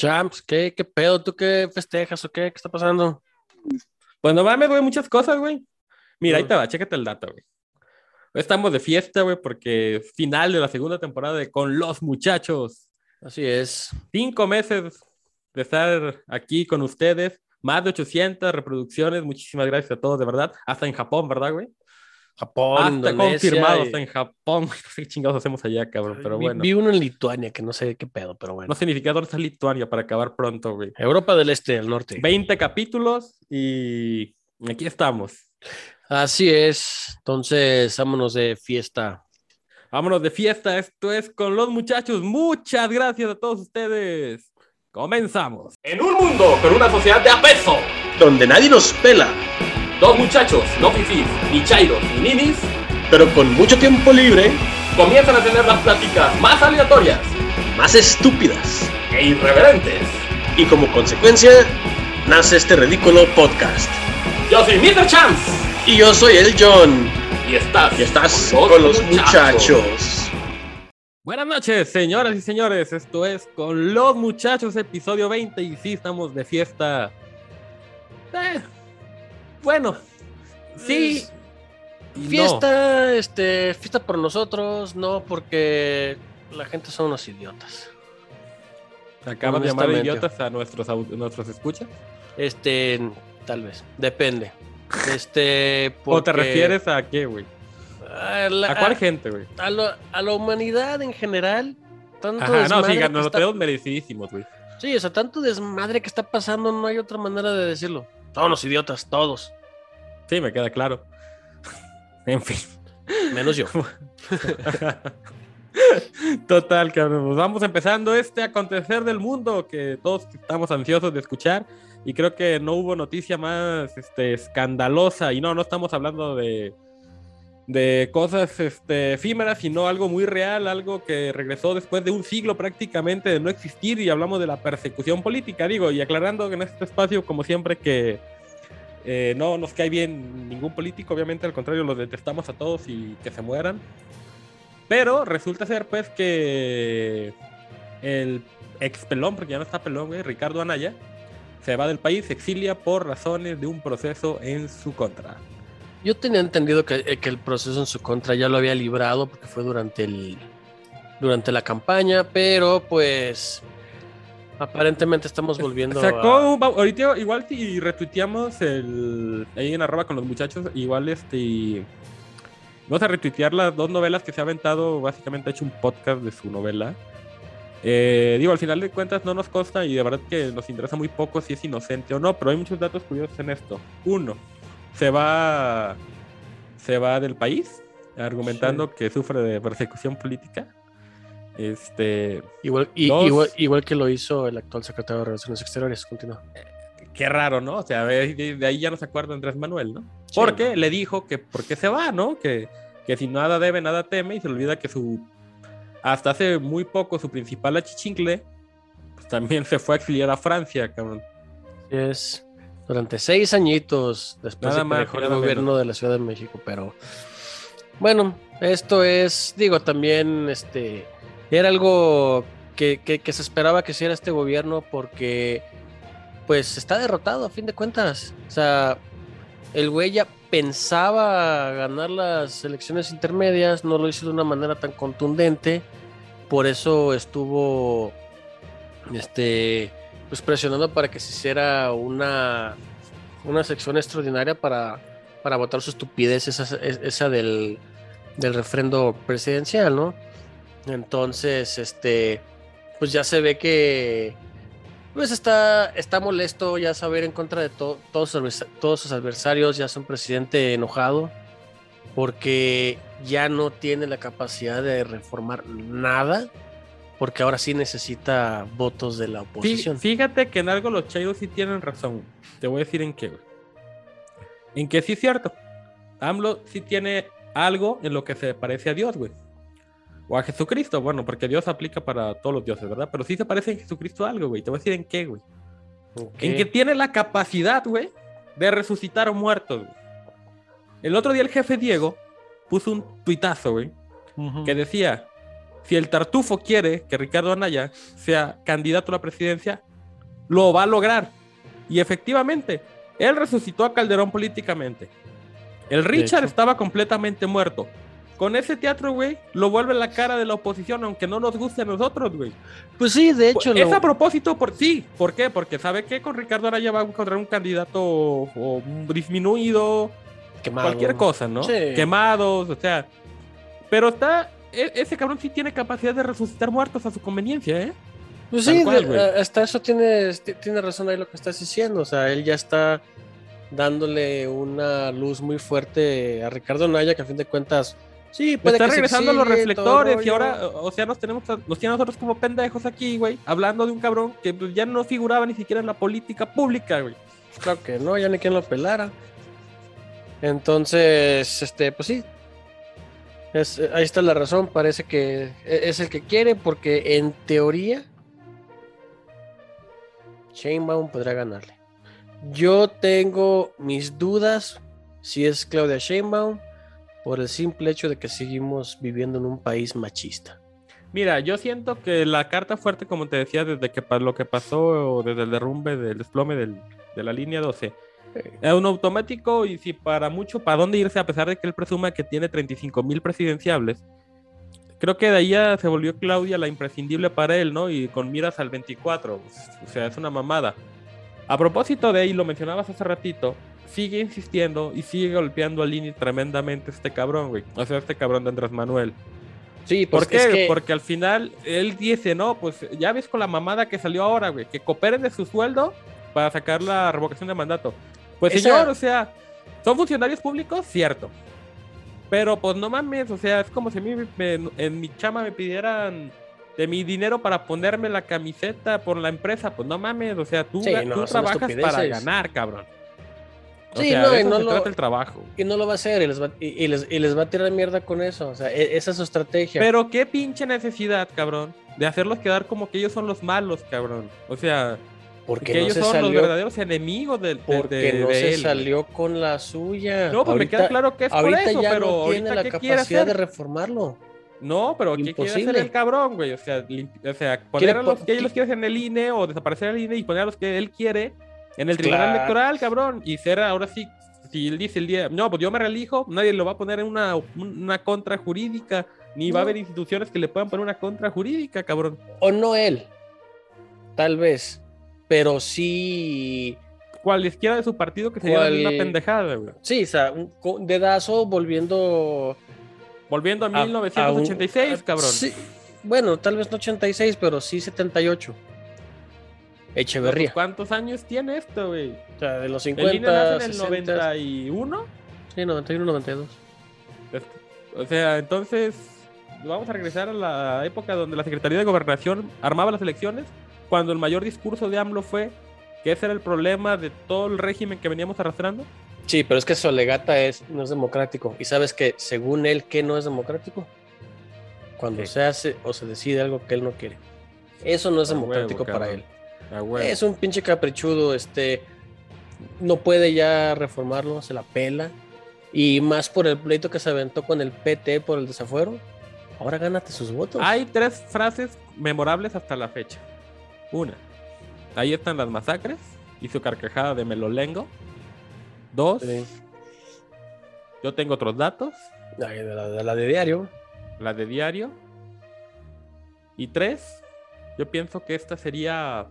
Champs, ¿qué, qué pedo? ¿Tú qué festejas o qué? ¿Qué está pasando? Pues no mames, güey, muchas cosas, güey. Mira, ahí te va, chécate el dato, güey. Estamos de fiesta, güey, porque final de la segunda temporada de Con los Muchachos. Así es. Cinco meses de estar aquí con ustedes. Más de 800 reproducciones. Muchísimas gracias a todos, de verdad. Hasta en Japón, ¿verdad, güey? Japón, Hasta Indonesia confirmado, y- hasta en Japón. No sé qué chingados hacemos allá, cabrón, pero vi, bueno. vi uno en Lituania que no sé qué pedo, pero bueno. No siquiera dónde está Lituania para acabar pronto, güey. Europa del Este, del Norte. 20 capítulos y aquí estamos. Así es. Entonces, vámonos de fiesta. Vámonos de fiesta. Esto es con los muchachos. Muchas gracias a todos ustedes. Comenzamos. En un mundo con una sociedad de apeso, donde nadie nos pela, dos muchachos, no fifís, ni chairos, ni ninis, pero con mucho tiempo libre, comienzan a tener las pláticas más aleatorias más estúpidas. e irreverentes. Y como consecuencia, nace este ridículo podcast. Yo soy Mr. Chance Y yo soy el John, y estás, y estás con los muchachos. Buenas noches, señoras y señores. Esto es Con los Muchachos, episodio 20. Y sí, estamos de fiesta. Eh, bueno, sí. no. Fiesta, este, fiesta por nosotros, no porque la gente son unos idiotas. Acaban de llamar idiotas a nuestros, nuestros escuchas. Este, tal vez, depende. Este, ¿O te refieres a qué, güey? a la, ¿A cuál gente, güey? a lo- a la humanidad en general? Tanto Ajá, no, sí, nos lo tenemos merecidísimos, güey. Sí, o sea, tanto desmadre que está pasando, no hay otra manera de decirlo. Todos los idiotas, todos. Sí, me queda claro. en fin. Menos yo. Total, cabrón. Pues vamos empezando este acontecer del mundo que todos estamos ansiosos de escuchar. Y creo que no hubo noticia más este, escandalosa. Y no, no estamos hablando de, de cosas este, efímeras, sino algo muy real, algo que regresó después de un siglo prácticamente de no existir. Y hablamos de la persecución política, digo, y aclarando que en este espacio, como siempre, que eh, no nos cae bien ningún político, obviamente, al contrario, los detestamos a todos y que se mueran. Pero resulta ser, pues, que el ex pelón, porque ya no está pelón, güey, Ricardo Anaya, se va del país, se exilia por razones de un proceso en su contra. Yo tenía entendido que, eh, que el proceso en su contra ya lo había librado porque fue durante el durante la campaña, pero pues aparentemente estamos volviendo Sacó, a... un- ahorita igual si retuiteamos el, ahí en arroba con los muchachos, igual este... Vamos a retuitear las dos novelas que se ha aventado, básicamente ha hecho un podcast de su novela. Eh, digo, al final de cuentas no nos consta y de verdad que nos interesa muy poco si es inocente o no, pero hay muchos datos curiosos en esto. Uno, se va, se va del país argumentando que sufre de persecución política. Este, igual, y- Dos. igual, igual que lo hizo el actual secretario de Relaciones Exteriores. Continúa. qué raro, ¿no? O sea, de, ahí ya no se acuerda Andrés Manuel, ¿no? Sí, Porque ¿no? le dijo que por qué se va, ¿no? Que, que si nada debe, nada teme, y se olvida que su. Hasta hace muy poco, su principal achichincle, pues también se fue a exiliar a Francia, cabrón. Así Es durante seis añitos después Nada de que dejó el gobierno menos. de la Ciudad de México, pero bueno, esto es, digo, también este era algo que, que- que se esperaba que hiciera este gobierno porque pues está derrotado a fin de cuentas. O sea, el güey ya pensaba ganar las elecciones intermedias, no lo hizo de una manera tan contundente, por eso estuvo este pues presionando para que se hiciera una, una sección extraordinaria para, para votar su estupidez, esa, del, del refrendo presidencial, ¿no? Entonces, este, pues ya se ve que pues está, está molesto, ya saber en contra de to- todos, todos sus adversarios, ya es un presidente enojado, porque ya no tiene la capacidad de reformar nada, porque ahora sí necesita votos de la oposición. Fíjate que en algo los chairos sí tienen razón. Te voy a decir en qué, güey. En que sí es cierto. AMLO sí tiene algo en lo que se parece a Dios, güey. O a Jesucristo, bueno, porque Dios aplica para todos los dioses, ¿verdad? Pero sí se parece en Jesucristo a algo, güey. Te voy a decir en qué, güey. En que tiene la capacidad, güey, de resucitar muertos, güey. El otro día el jefe Diego puso un tuitazo, güey, que decía, si el tartufo quiere que Ricardo Anaya sea candidato a la presidencia, lo va a lograr. Y efectivamente, él resucitó a Calderón políticamente. El Richard estaba completamente muerto. Con ese teatro, güey, lo vuelve la cara de la oposición, aunque no nos guste a nosotros, güey. Pues sí, de hecho, Es lo- a propósito, por sí. ¿Por qué? Porque sabe que con Ricardo Araya va a encontrar un candidato o disminuido, quemado. cualquier cosa, ¿no? Sí. Quemados, o sea. Pero está. E- Ese cabrón sí tiene capacidad de resucitar muertos a su conveniencia, ¿eh? Pues sí, cual, de- güey. hasta eso tiene, tiene razón ahí lo que estás diciendo. O sea, él ya está dándole una luz muy fuerte a Ricardo Naya, que a fin de cuentas, sí, puede está que regresando los todo el reflectores y ahora, o sea, nos tenemos, a- nos tienen a nosotros como pendejos aquí, güey, hablando de un cabrón que pues, ya no figuraba ni siquiera en la política pública, güey. Claro que no, ya ni quien lo pelara. Entonces, este, pues sí. Eh, ahí está la razón. Parece que e- es el que quiere, porque en teoría, Sheinbaum podrá ganarle. Yo tengo mis dudas si es Claudia Sheinbaum por el simple hecho de que seguimos viviendo en un país machista. Mira, yo siento que la carta fuerte, como te decía, desde que lo que pasó, desde el derrumbe del desplome del- de la línea 12, es un automático y si para mucho, ¿para dónde irse? A pesar de que él presuma que tiene 35 mil presidenciables, creo que de ahí ya se volvió Claudia la imprescindible para él, ¿no? Y con miras al 24, o sea, es una mamada. A propósito de ahí, lo mencionabas hace ratito, sigue insistiendo y sigue golpeando a Lini tremendamente este cabrón, güey. O sea, este cabrón de Andrés Manuel. Sí, ¿Por pues qué? es que- Porque al final él dice, no, pues ya ves con la mamada que salió ahora, güey, que cooperen de su sueldo para sacar la revocación de mandato. Pues Esa- señor, o sea, ¿son funcionarios públicos? Cierto. Pero pues no mames, o sea, es como si a mí me- en mi chama me pidieran de mi dinero para ponerme la camiseta por la empresa, pues no mames, o sea, tú, Sí, no, tú trabajas para ganar, cabrón. O Sí, sea, no, y no se lo- trata el trabajo. y no lo va a hacer y les va, y, y les, y les va a tirar mierda con eso. O sea, e- esa es su estrategia. Pero qué pinche necesidad, cabrón, de hacerlos quedar como que ellos son los malos, cabrón. O sea, porque que no ellos se son los salió, verdaderos enemigos del de, porque de- no de se él, salió con la suya. No, pues me queda claro que es por ahorita eso, ya pero no tiene ahorita la ¿qué capacidad de reformarlo. No, pero ¿qué quiere hacer Imposible. el cabrón, güey? O sea, o sea poner a los que ellos quieren en el INE o desaparecer el INE y poner a los que él quiere en el tribunal Claro. electoral, cabrón. Y ser ahora sí, si él dice el día, no, pues yo me reelijo, nadie lo va a poner en una, una contra jurídica, ni va a No. haber instituciones que le puedan poner una contra jurídica, cabrón. O no él. Tal vez. Pero sí. Cualesquiera de su partido que se ¿Cuál? una pendejada, güey. Sí, o sea, un dedazo volviendo. Volviendo a a- a un- 1986, a- cabrón. sí, bueno, tal vez no 86, pero sí 78. Echeverría. Pues, ¿Cuántos años tiene esto, güey? O sea, de los El 50. INE nace en el 60, 91. Sí, 91, 92. O sea, entonces vamos a regresar a la época donde la Secretaría de Gobernación armaba las elecciones, cuando el mayor discurso de AMLO fue que ese era el problema de todo el régimen que veníamos arrastrando. Sí, pero es que su alegata es, no es democrático. Y sabes que, según él, ¿qué no es democrático? Cuando se hace o se decide algo que él no quiere. Eso no es A huevo, democrático para cabrón. él. Huevo. Es un pinche caprichudo, este. No puede ya reformarlo, se la pela. Y más por el pleito que se aventó con el PT por el desafuero. Ahora gánate sus votos. Hay tres frases memorables hasta la fecha. Una, ahí están las masacres y su carcajada de melolengo. Dos, Sí. yo tengo otros datos, de, la, de la de diario. la de diario. Y tres, yo pienso que esta sería,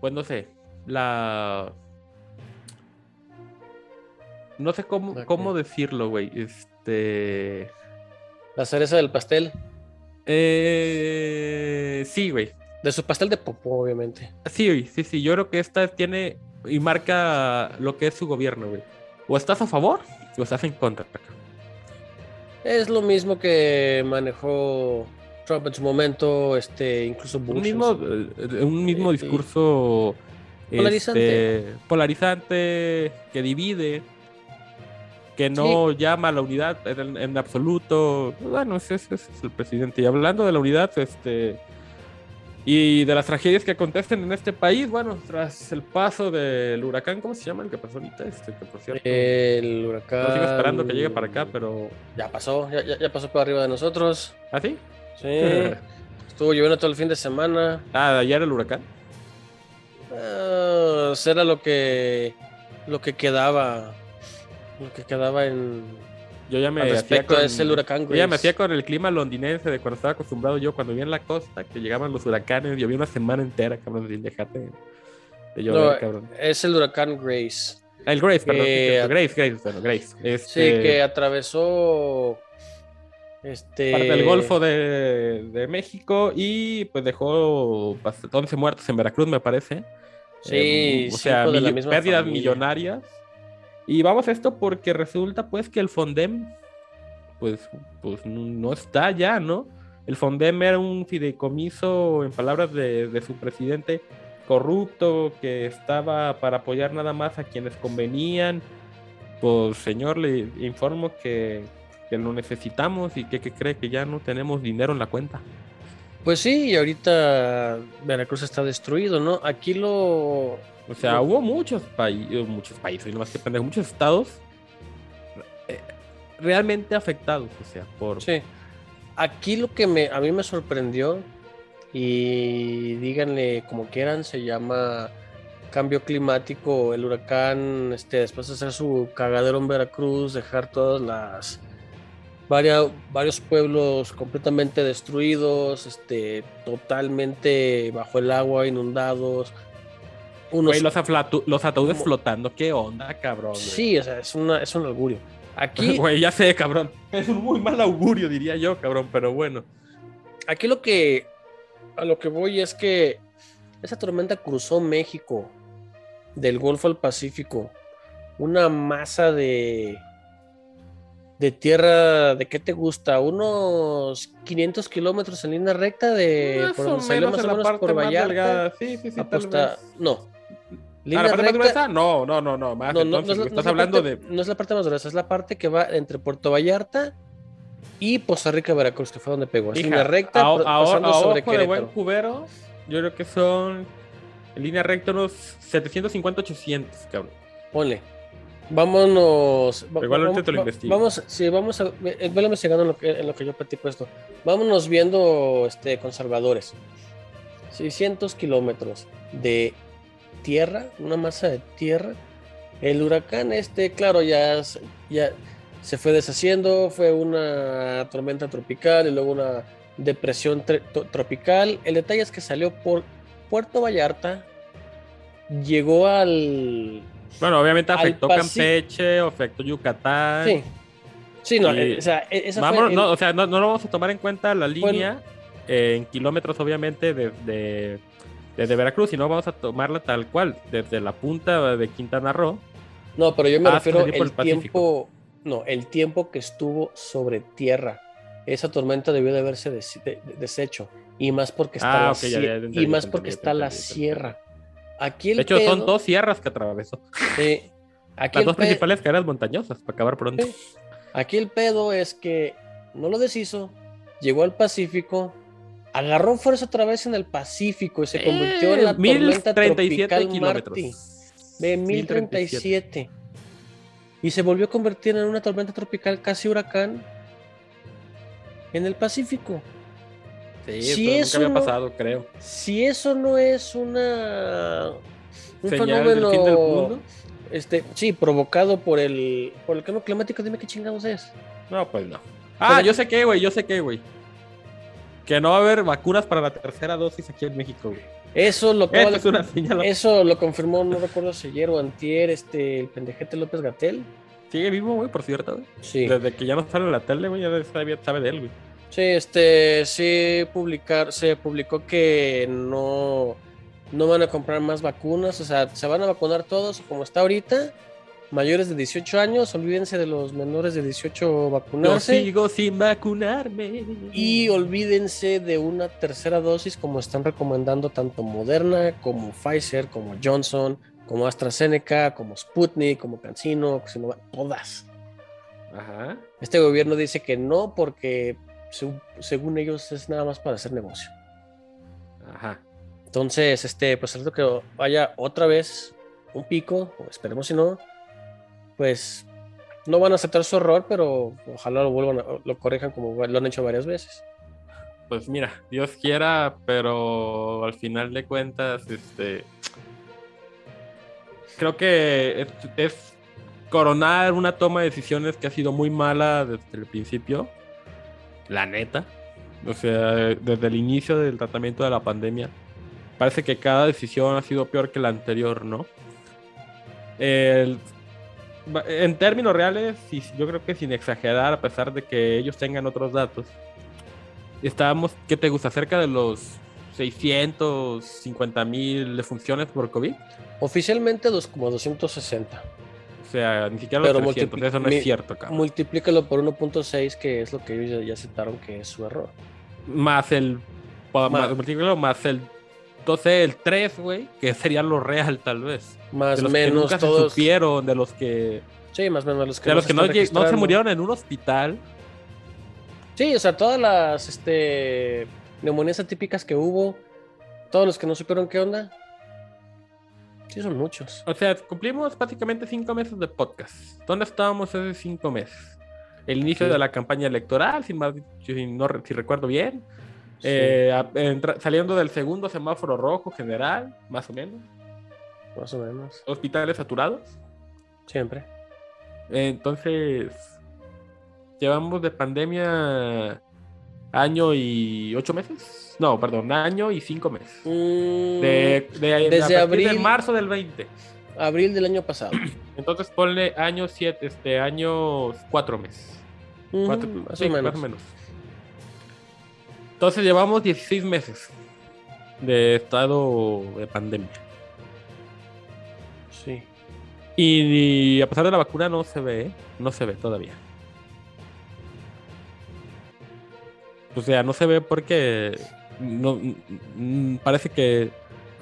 pues no sé, la... No sé cómo, cómo decirlo, güey. Este... La cereza del pastel. Eh... Sí, güey. De su pastel de popó, obviamente. Sí, sí, sí. Yo creo que esta tiene y marca lo que es su gobierno, güey. O estás a favor o estás en contra. Es lo mismo que manejó Trump en su momento, este, incluso Bush. Un en mismo, su- eh, un mismo Eh, discurso Polarizante. este, polarizante, que divide, que no llama a la unidad en, en absoluto. Bueno, ese, ese es el presidente. Y hablando de la unidad, este y de las tragedias que acontecen en este país, bueno, tras el paso del huracán, ¿cómo se llama el que pasó ahorita? Este, que por cierto, El huracán. no sigo esperando que llegue para acá, pero Ya pasó, ya, ya- ya pasó por arriba de nosotros. ¿ah, sí? Sí. Estuvo lloviendo todo el fin de semana. Ah, ayer el huracán. Ah, era lo que lo que quedaba lo que quedaba en Yo ya me al hacía respecto con- de ese huracán yo ya me hacía con el clima londinense de cuando estaba acostumbrado yo cuando vivía en la costa, que llegaban los huracanes, llovía una semana entera, cabrón, sin dejarte de llover, cabrón. es el huracán Grace. El Grace, perdón. Grace, Grace, bueno, Grace. Sí, Este, que atravesó este parte del Golfo de, de México y pues dejó bast- 11 muertos en Veracruz, me parece. Sí, Eh, o sea, de pérdidas familia. millonarias. Y vamos a esto porque resulta pues que el Fondem pues, pues no está ya, ¿no? El Fondem era un fideicomiso, en palabras de, de su presidente, corrupto, que estaba para apoyar nada más a quienes convenían. Pues señor, le informo que, que lo necesitamos y que, que cree que ya no tenemos dinero en la cuenta. Pues sí, y ahorita Veracruz está destruido, ¿no? Aquí lo O sea, hubo muchos países, muchos países, no más que pendejo, muchos estados eh, realmente afectados, o sea, por... Sí. Aquí lo que me, a mí me sorprendió, y díganle como quieran, se llama cambio climático, el huracán, este, después de hacer su cagadero en Veracruz, dejar todas las varias, varios pueblos completamente destruidos, este, totalmente bajo el agua, inundados. Unos, los, los ataúdes como- flotando, ¿qué onda, cabrón? sí, o sea, es, una, es un augurio. Aquí, Güey, ya sé, cabrón. Es un muy mal augurio, diría yo, cabrón, pero bueno. Aquí lo que a lo que voy es que esa tormenta cruzó México del Golfo al Pacífico. Una masa de de tierra, ¿de qué te gusta? Unos 500 kilómetros en línea recta de Más por o menos más en o la menos parte por Vallarta. Sí, sí, sí, tal aposta- vez. no. ¿Ah, Línea ¿La parte más recta- gruesa? No, no, no, no, más. no, no, no entonces, es la- güey, no es estás la hablando parte- de... no es la parte más gruesa, es la parte que va entre Puerto Vallarta y Poza Rica, Veracruz, que fue donde pegó. Es línea recta, a- a- pasando a sobre ojo de buen cubero, yo creo que son en línea recta unos 750, 800, cabrón. Ponle. Vámonos. Igual ahorita te lo investigo. Vamos, sí, vamos a. eh, Velo investigando en lo que, en lo que yo platico esto. Vámonos viendo este, conservadores. 600 kilómetros de tierra, una masa de tierra. El huracán, este, claro, ya, se- ya se fue deshaciendo. Fue una tormenta tropical y luego una depresión tropical. El detalle es que salió por Puerto Vallarta. Llegó al Bueno, obviamente afectó Campeche, afectó Yucatán. Sí. Sí, no, Y- eh, o sea, e- esa fue Vámonos, el- no, o sea, no, no lo vamos a tomar en cuenta la Fue línea eh, en kilómetros, obviamente, desde, desde Veracruz, sino vamos a tomarla tal cual, desde la punta de Quintana Roo. no, pero yo me refiero el el tiempo, no, el tiempo que estuvo sobre tierra. Esa tormenta debió de haberse des- de- de- deshecho y más porque está Ah, la ya, ya, y más entendí, porque está la sierra. Aquí el De hecho, son dos sierras que atravesó. aquí Las dos principales cadenas montañosas, para acabar pronto. Aquí el pedo es que no lo deshizo, llegó al Pacífico, agarró fuerza otra vez en el Pacífico y se convirtió en la Eh, tormenta 1037 tropical kilómetros. Marty. De 1037. Y se volvió a convertir en una tormenta tropical casi huracán en el Pacífico. Sí, Si eso eso nunca había no- pasado, creo. Si eso no es una un Señal del fenómeno fin del mundo. este, sí, provocado por el por el cambio climático, dime qué chingados es. No, pues no. Ah, Pero- yo sé qué, güey, yo sé qué, güey. Que no va a haber vacunas para la tercera dosis aquí en México, güey. Eso lo acaba Esta de- es una señal. Eso lo confirmó, no recuerdo si ayer o antier, este, el pendejete López Gatel. Sigue vivo, güey, por cierto, güey. Sí. Desde que ya no sale en la tele, güey, ya sabe, sabe de él, güey. Sí, este, sí publicar, se publicó que no, no van a comprar más vacunas, o sea, se van a vacunar todos como está ahorita, mayores de 18 años, olvídense de los menores de 18 Yo vacunarse sigo sin vacunarme. y olvídense de una tercera dosis como están recomendando tanto Moderna como Pfizer, como Johnson, como AstraZeneca, como Sputnik, como CanSino, todas. Ajá. Este gobierno dice que no porque seg- según ellos es nada más para hacer negocio. Ajá. Entonces, este, pues el rato que vaya otra vez un pico, esperemos si no, pues no van a aceptar su error, pero ojalá lo vuelvan a, lo corrijan como lo han hecho varias veces. Pues mira, Dios quiera, pero al final de cuentas, este. creo que es, es coronar una toma de decisiones que ha sido muy mala desde el principio. La neta. O sea, desde el inicio del tratamiento de la pandemia. Parece que cada decisión ha sido peor que la anterior, ¿no? El- en términos reales, y yo creo que sin exagerar, a pesar de que ellos tengan otros datos, estábamos, ¿qué te gusta? Cerca de los 650 mil defunciones por COVID. Oficialmente dos, como 260. O sea, ni siquiera los Pero 300. multipli- Eso no es cierto, cabrón. Multiplícalo por 1.6, que es lo que ellos ya, ya aceptaron que es su error. Más el. Más- Más, multiplícalo más el. Entonces, el 3, güey, que sería lo real, tal vez. Más los menos nunca se todos. supieron, de los que. Sí, más o menos los que de los que no, se murieron en un hospital. Sí, o sea, todas las este, neumonías atípicas que hubo, todos los que no supieron qué onda. Sí, son muchos. O sea, cumplimos básicamente cinco meses de podcast. ¿Dónde estábamos hace cinco meses? El inicio Sí. de la campaña electoral, si, mal- si no si recuerdo bien. Sí. Eh, entra- saliendo del segundo semáforo rojo general, más o menos. Más o menos. Hospitales saturados. Siempre. Entonces, llevamos de pandemia año y ocho meses. No, perdón, año y cinco meses. Mm, De, de- a desde partir de abril. marzo del 20. Abril del año pasado. Entonces ponle año siete, este año cuatro meses. Cuatro- más, sí, o menos. más o menos. Entonces llevamos 16 meses de estado de pandemia. Sí. Y, a pesar de la vacuna no se ve, ¿eh? no se ve todavía. O sea, no se ve porque no, mm, parece que,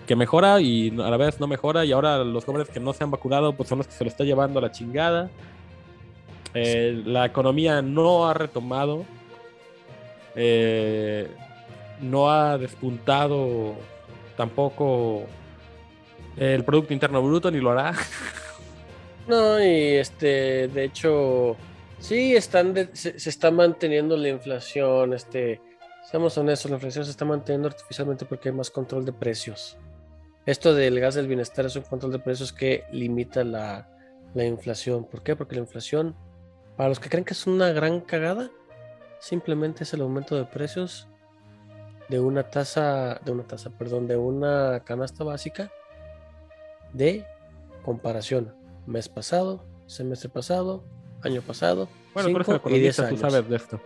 que mejora y a la vez no mejora y ahora los jóvenes que no se han vacunado pues son los que se lo está llevando a la chingada. Eh, La economía no ha retomado. Eh, no ha despuntado tampoco el Producto Interno Bruto, ni lo hará. No, y este, de hecho, sí están se está manteniendo la inflación, este, seamos honestos, la inflación se está manteniendo artificialmente porque hay más control de precios. Esto del gas del bienestar es un control de precios que limita la, la inflación. ¿Por qué? Porque la inflación, para los que creen que es una gran cagada, simplemente es el aumento de precios de una tasa, de una tasa, perdón, de una canasta básica de comparación. Mes pasado, semestre pasado, año pasado, Bueno, por eso cinco y diez economista, tú años. sabes de esto.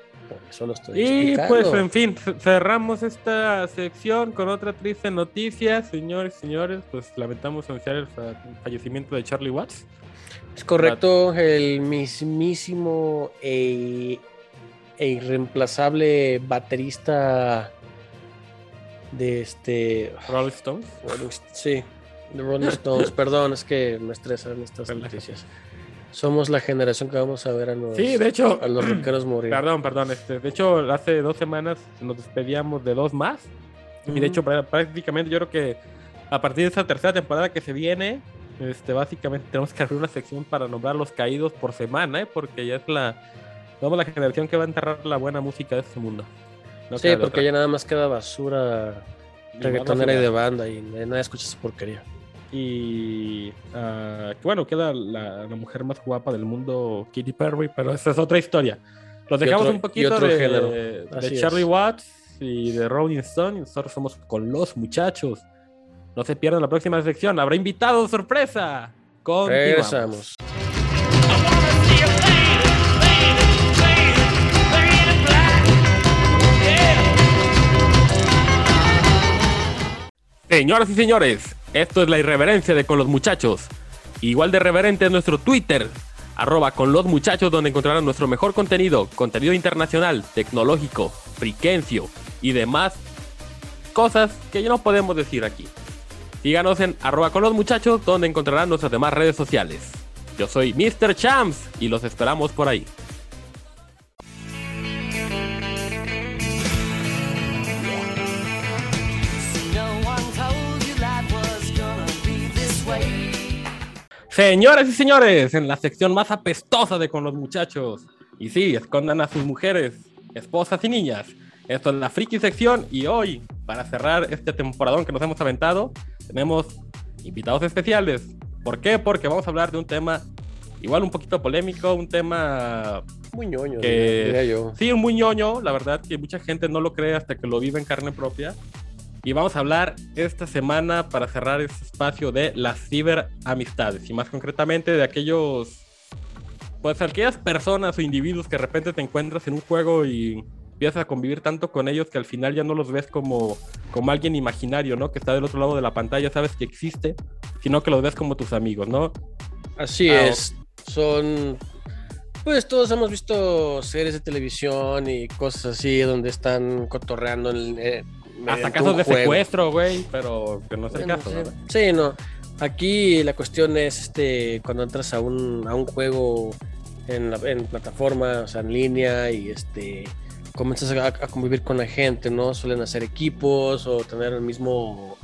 Eso lo estoy Y explicando. pues, en fin, cerramos esta sección con otra triste noticia, señores y señores. Pues lamentamos anunciar el fa- fallecimiento de Charlie Watts. Es correcto, el mismísimo e, e irreemplazable baterista de este. Rolling Stones. Rolling- sí, de Rolling Stones. Perdón, es que me estresan estas Relájate. noticias. Somos la generación que vamos a ver a los, Sí, de hecho, a los rockeros morir. perdón, perdón. Este, de hecho, hace dos semanas nos despedíamos de dos más. Y de hecho, prá- prácticamente yo creo que a partir de esta tercera temporada que se viene, este, básicamente tenemos que abrir una sección para nombrar los caídos por semana, ¿eh? porque ya es la, somos la generación que va a enterrar la buena música de este mundo. No sí, porque otra. ya nada más queda basura reggaetonera y de banda y nadie escucha esa porquería. Y que bueno, queda la, la mujer más guapa del mundo, Katy Perry, pero esa es otra historia. Los dejamos otro- un poquito de, Charlie es. Watts y de Rolling Stone. Y nosotros somos con los muchachos. No se pierdan la próxima sección. Habrá invitado sorpresa. Continuamos. Regresamos. Señoras y señores, esto es la irreverencia de Con los Muchachos. Igual de reverente es nuestro Twitter, arroba con los muchachos, donde encontrarán nuestro mejor contenido, contenido internacional, tecnológico, friquencio y demás cosas que ya no podemos decir aquí. Síganos en arroba con los muchachos, donde encontrarán nuestras demás redes sociales. Yo soy Mr. Champs y los esperamos por ahí. Señoras y señores, en la sección más apestosa de con los muchachos. Y sí, escondan a sus mujeres, esposas y niñas. Esto es la friki sección y hoy, para cerrar este temporadón que nos hemos aventado, tenemos invitados especiales. ¿Por qué? Porque vamos a hablar de un tema igual un poquito polémico, un tema Muy ñoño, Que- diría yo. Sí, muy ñoño, la verdad que mucha gente no lo cree hasta que lo vive en carne propia. Y vamos a hablar esta semana para cerrar este espacio de las ciberamistades y más concretamente de aquellos, pues aquellas personas o individuos que de repente te encuentras en un juego y empiezas a convivir tanto con ellos que al final ya no los ves como, como alguien imaginario, ¿no? Que está del otro lado de la pantalla, sabes que existe, sino que los ves como tus amigos, ¿no? Así Ah, es. Son. Pues todos hemos visto series de televisión y cosas así donde están cotorreando en, eh, Hasta casos de juego. secuestro, güey, pero que no es el Bueno, caso, sí. ¿verdad? Sí, no. Aquí la cuestión es este cuando entras a un, a un juego en, la- en plataforma, o sea, en línea, y este comienzas a, a convivir con la gente, ¿no? Suelen hacer equipos o tener el mismo,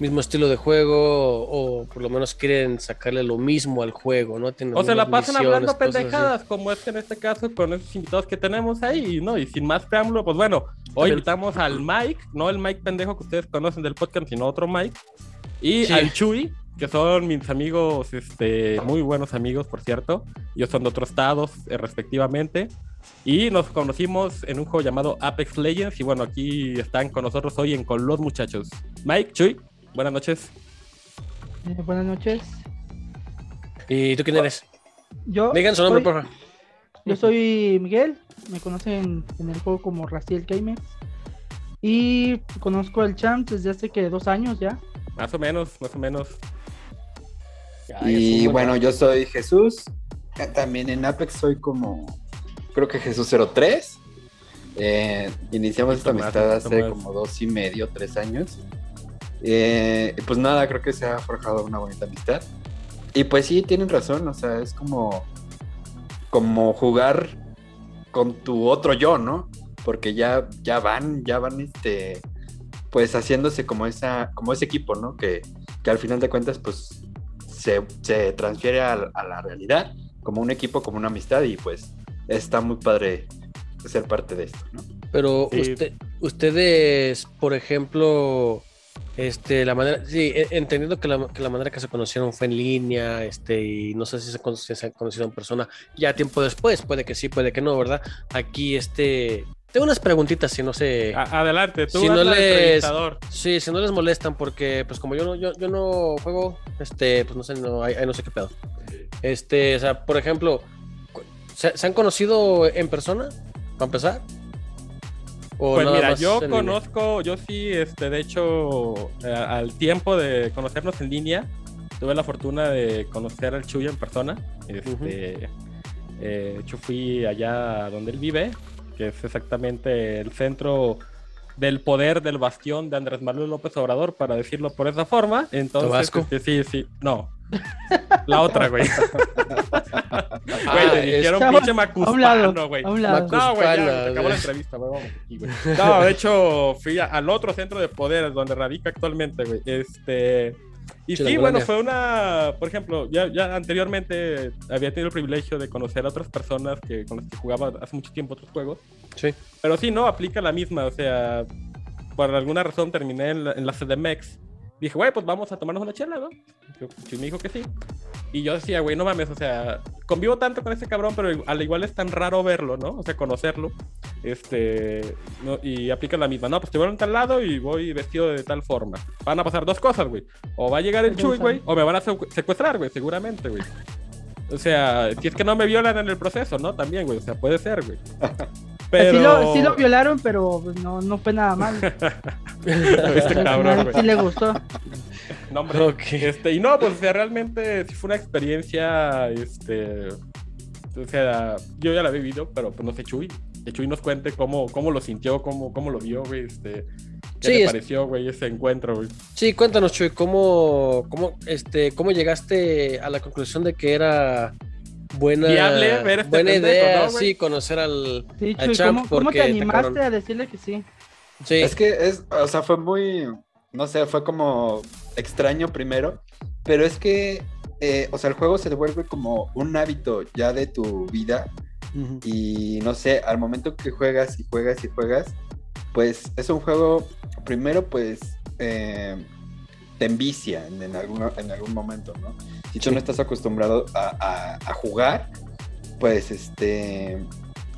mismo estilo de juego, o por lo menos quieren sacarle lo mismo al juego, ¿no? Tienen O se la pasan hablando así. pendejadas, como es que en este caso con esos invitados que tenemos ahí, ¿no? Y sin más preámbulo, pues bueno, hoy invitamos al Mike, no el Mike pendejo que ustedes conocen del podcast, sino otro Mike, y Sí. al Chuy, que son mis amigos, este, muy buenos amigos, por cierto. Ellos son de otros estados, eh, respectivamente. Y nos conocimos en un juego llamado Apex Legends. Y bueno, aquí están con nosotros hoy en Con los Muchachos. Mike, Chuy, buenas noches. Eh, buenas noches. ¿Y tú quién eres? Yo Digan su nombre, soy, por favor. yo soy Miguel. Me conocen en el juego como Raciel Gamer. Y conozco al Champs desde hace que dos años ya. Más o menos, más o menos. Ay, Y bueno, yo soy Jesús. Eh, También en Apex soy como, creo que Jesús 03. Eh, iniciamos esta amistad hace más. como dos y medio, tres años. Eh, pues nada, creo que se ha forjado una bonita amistad. Y pues sí, tienen razón, o sea, es como, como jugar con tu otro yo, ¿no? Porque ya, ya van, ya van, este, pues haciéndose como esa, como ese equipo, ¿no? Que, que al final de cuentas, pues se, se transfiere a, a la realidad como un equipo, como una amistad y pues está muy padre ser parte de esto, ¿no? Pero Sí. usted, ustedes, por ejemplo, este, la manera, sí, e- entendiendo que la, que la manera que se conocieron fue en línea, este, y no sé si se, con- si se han conocido en persona ya tiempo después, puede que sí, puede que no, ¿verdad? Aquí, este, tengo unas preguntitas, si no sé, adelante, tú Si no les- sí, si no les molestan, porque, pues, como yo no, yo, yo no juego, este, pues, no sé, no, ahí, ahí no sé qué pedo. Este, o sea, por ejemplo, ¿se, se han conocido en persona, para empezar? ¿O Pues mira, yo línea? conozco, yo sí, este, de hecho, eh, al tiempo de conocernos en línea, tuve la fortuna de conocer al Chuy en persona. Este, eh, de hecho, fui allá donde él vive, que es exactamente el centro del poder del bastión de Andrés Manuel López Obrador, para decirlo por esa forma. Entonces, este, sí, sí, no. La otra, güey. Güey, Ah, te dijeron pinche A un lado. macuspano, güey. A un lado. Macu- No, güey, ya, Macuspana, se acabó la entrevista, güey, vamos aquí, güey. No, de hecho, fui a- al otro centro de poder donde radica actualmente, güey. Este. Y sí, bueno, fue una. Por ejemplo, ya, ya anteriormente había tenido el privilegio de conocer a otras personas que, con las que jugaba hace mucho tiempo otros juegos. Sí. Pero sí, no, aplica la misma. O sea, por alguna razón terminé en la, en la CDMX. Dije, güey, pues vamos a tomarnos una chela, ¿no? Yo- Y me dijo que sí. Y yo decía, güey, no mames, o sea, convivo tanto con ese cabrón, pero al igual es tan raro verlo, ¿no? O sea, conocerlo. Este, no, y aplica la misma. No, pues te voy a un tal lado y voy vestido de tal forma. Van a pasar dos cosas, güey. O va a llegar el Chuy, güey, o me van a secu- secuestrar, güey, seguramente, güey. O sea, si es que no me violan en el proceso, ¿no? También, güey, o sea, puede ser, güey. Pero... Sí, lo, sí lo violaron, pero pues, no, no fue nada mal. Este cabrón, güey. sí le gustó. No, hombre. Ok. Este, y no, pues o sea, realmente sí fue una experiencia, este, o sea, yo ya la había vivido, pero pues no sé, Chuy, que Chuy nos cuente cómo, cómo lo sintió, cómo, cómo lo vio, güey, este, qué Sí, le es- pareció, güey, ese encuentro, güey. Sí, cuéntanos, Chuy, ¿cómo, cómo, este, ¿cómo llegaste a la conclusión de que era buena, Viable ver este buena pendejo, idea, sí, conocer al... Sí, Al Chuy, Champ, ¿cómo, porque te te animaste a decirle que sí? Sí, Es que es, o sea, fue muy, no sé, fue como extraño primero, pero es que, eh, o sea, el juego se devuelve como un hábito ya de tu vida y no sé, al momento que juegas y juegas y juegas, pues es un juego, primero pues eh, te envicia en, en algún, en algún momento, ¿no? Tú Sí. no estás acostumbrado a, jugar, pues este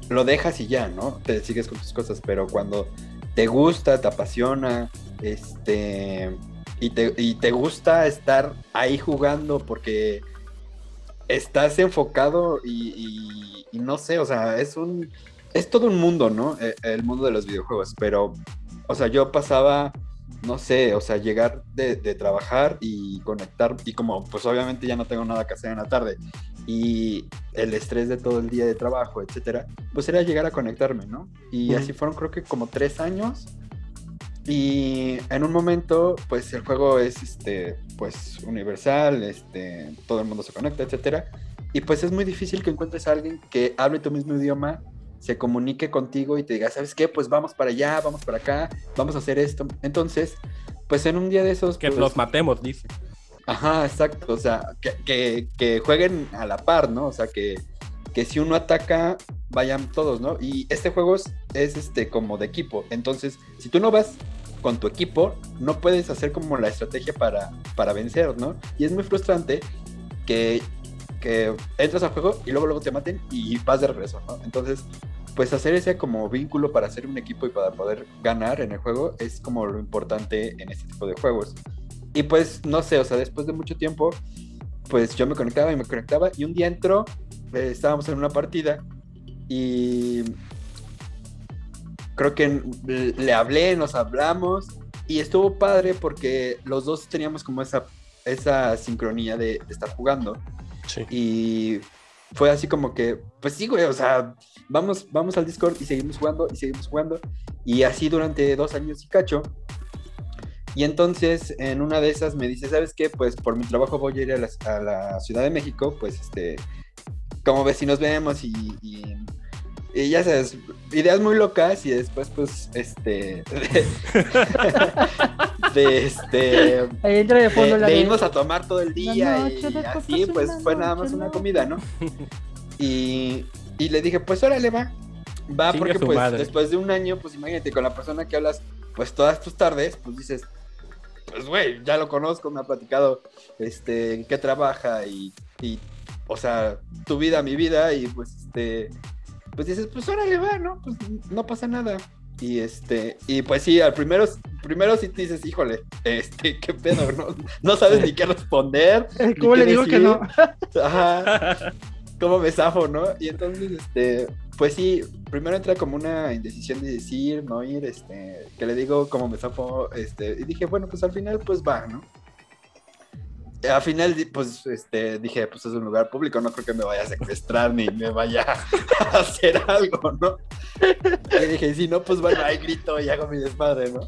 lo dejas y ya, ¿no? Te sigues con tus cosas, pero cuando te gusta, te apasiona, este y te, y te gusta estar ahí jugando porque estás enfocado y, y- y no sé, o sea, es un es todo un mundo, ¿no? E- El mundo de los videojuegos, pero, o sea, yo pasaba, no sé, o sea, llegar de, de trabajar y conectar, y como, pues obviamente ya no tengo nada que hacer en la tarde, y el estrés de todo el día de trabajo, etcétera, pues era llegar a conectarme, ¿no? Y así fueron creo que como tres años, y en un momento, pues el juego es, este, pues universal, este, todo el mundo se conecta, etcétera, y pues es muy difícil que encuentres a alguien que hable tu mismo idioma, se comunique contigo y te diga, ¿sabes qué? Pues vamos para allá, vamos para acá, vamos a hacer esto. Entonces, pues en un día de esos... Que pues, los matemos, dice. Ajá, exacto. O sea, que, que- que jueguen a la par, ¿no? O sea, que, que si uno ataca, vayan todos, ¿no? Y este juego es, es, este como de equipo. Entonces, si tú no vas con tu equipo, no puedes hacer como la estrategia para, para vencer, ¿no? Y es muy frustrante que, que entras al juego y luego luego te maten y vas de regreso. Entonces, pues hacer ese como vínculo para hacer un equipo y para poder ganar en el juego es como lo importante en este tipo de juegos. Y pues, no sé, o sea, después de mucho tiempo, pues yo me conectaba y me conectaba y un día entró, eh, estábamos en una partida y creo que le hablé, nos hablamos y estuvo padre porque los dos teníamos como esa, esa sincronía de estar jugando Y fue así como que, pues sí, güey, o sea, vamos, vamos al Discord y seguimos jugando y seguimos jugando y así durante dos años y cacho. Y entonces en una de esas me dice, ¿sabes qué? Pues por mi trabajo voy a ir a la, a la Ciudad de México, pues este, como ves si nos vemos y, y ya sabes, ideas muy locas y después pues este, de, de, este, Ahí entra de fondo de, la de irnos a tomar todo el día noche y así, pues fue nada más una comida, ¿no? Y, y le dije, pues órale, va. Va, Chingue porque pues madre. después de un año, pues imagínate, con la persona que hablas, pues todas tus tardes, pues dices, pues güey, ya lo conozco, me ha platicado este, en qué trabaja y, y, o sea, tu vida, mi vida, y pues este, pues dices, pues órale, va, ¿no? Pues no pasa nada. Y este, y pues sí, al primero, primero sí te dices, híjole, este, qué pedo, ¿no? No sabes ni qué responder. ni ¿Cómo le digo que no? Ajá. ¿Cómo me zafo, no? Y entonces, este, pues sí, primero entra como una indecisión de decir, no ir, este, que le digo cómo me zafo, este, y dije, bueno, pues al final, pues va, ¿no? Eh, Al final, pues, este, dije, pues es un lugar público, no creo que me vaya a secuestrar ni me vaya a hacer algo, ¿no? Y dije, si no, pues bueno, ahí grito y hago mi desmadre, ¿no?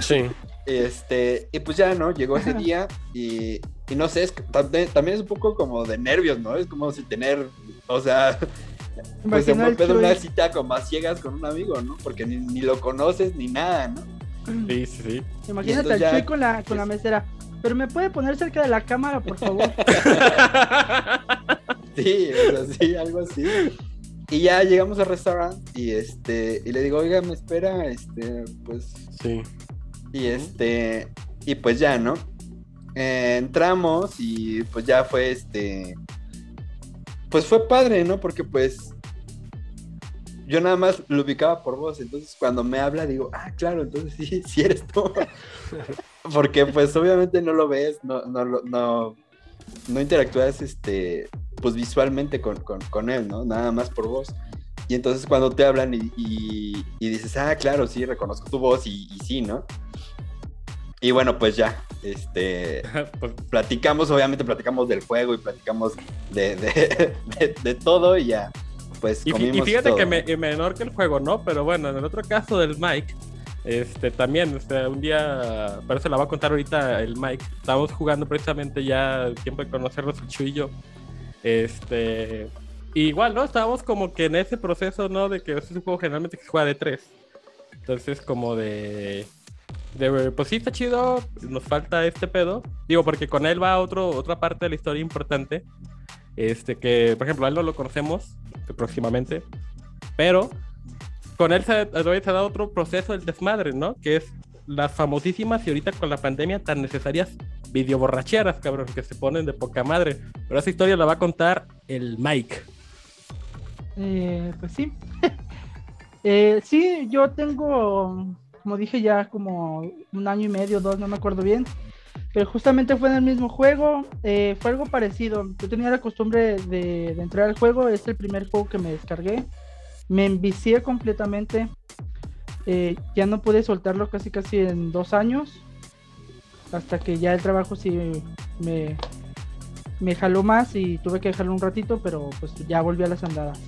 Sí. Este, y pues ya, ¿no? Llegó ese día y, y no sé, es también, también es un poco como de nervios, ¿no? Es como si tener, o sea, pues se Imagina el vuelve una cita como a ciegas con un amigo, ¿no? Porque ni, ni lo conoces ni nada, ¿no? Sí, sí, sí. Imagínate al ya- Chuy con la, con la mesera. Pero me puede poner cerca de la cámara, por favor. Sí, o sea, sí, algo así. Y ya llegamos al restaurante y este, y le digo, oiga, me espera, este, pues Sí. Y este, y pues ya, ¿no? Eh, entramos y pues ya fue este, pues fue padre, ¿no? Porque pues yo nada más lo ubicaba por voz, entonces cuando me habla digo, ah, claro, entonces sí, sí eres tú. Porque pues obviamente no lo ves, no, no, no, no interactúas este, pues visualmente con, con, con él, ¿no? Nada más por voz. Y entonces cuando te hablan y, y- y dices, ah, claro, sí, reconozco tu voz y, y sí, ¿no? Y bueno, pues ya, este, Pues, platicamos, obviamente platicamos del juego y platicamos de, de, de- de todo y ya, pues y, y fíjate todo. que me, menor que el juego, ¿no? Pero bueno, en el otro caso del Mike, este también, este, un día, pero se la va a contar ahorita el Mike. Estábamos jugando precisamente ya tiempo de conocernos el Chuy y yo. Este. igual, ¿no? Estábamos como que en ese proceso, ¿no? De que es un juego generalmente que se juega de tres. Entonces, como de. de pues sí, está chido, nos falta este pedo. Digo, porque con él va otro, otra parte de la historia importante. Este, que, por ejemplo, a él no lo conocemos próximamente. Pero con él se, se ha dado otro proceso del desmadre, ¿no? Que es las famosísimas y ahorita con la pandemia tan necesarias video borracheras, cabrón, que se ponen de poca madre. Pero esa historia la va a contar el Mike. Eh, pues sí. Eh, sí, yo tengo, como dije ya, como un año y medio, dos, no me acuerdo bien. Pero justamente fue en el mismo juego. eh, fue algo parecido. Yo tenía la costumbre de, de entrar al juego. Es el primer juego que me descargué. Me envicié completamente. eh, ya no pude soltarlo casi casi en dos años. Hasta que ya el trabajo sí me, me jaló más y tuve que dejarlo un ratito, pero pues ya volví a las andadas.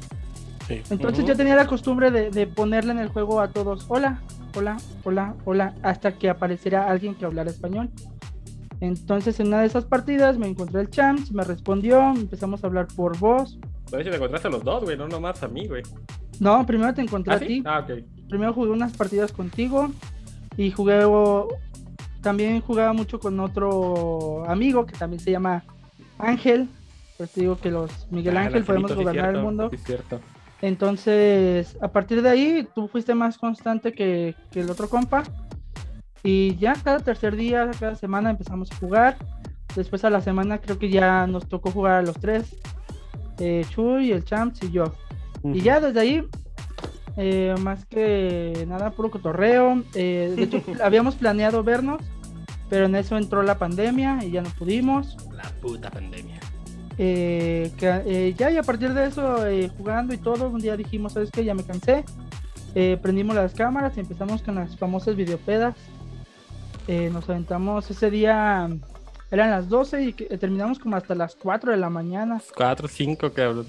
Sí. Entonces yo tenía la costumbre de, de ponerle en el juego a todos, hola, hola, hola, hola, hasta que apareciera alguien que hablara español. Entonces en una de esas partidas me encontré el Champs, me respondió, empezamos a hablar por voz. De hecho, te encontraste a los dos, güey, no nomás a mí, güey. No, primero te encontré ¿Ah, a sí? ti. Ah. Primero jugué unas partidas contigo y jugué también jugaba mucho con otro amigo que también se llama Ángel. Pues te digo que los Miguel Ah, el Ángel podemos sí, gobernar el mundo. sí, cierto. Entonces, a partir de ahí, tú fuiste más constante que, que el otro compa. Y ya cada tercer día, cada semana empezamos a jugar. Después a la semana creo que ya nos tocó jugar a los tres. eh, Chuy, el Champs y yo. Y ya desde ahí, eh, más que nada, puro cotorreo. eh, de hecho, habíamos planeado vernos, pero en eso entró la pandemia y ya no pudimos. La puta pandemia. Eh, que, eh, ya y a partir de eso, eh, jugando y todo, un día dijimos, ¿sabes qué? Ya me cansé. Eh, prendimos las cámaras y empezamos con las famosas videopedas. Eh, nos aventamos ese día, eran las 12 y que- eh, terminamos como hasta las 4 de la mañana. Cuatro, cinco, cabrón.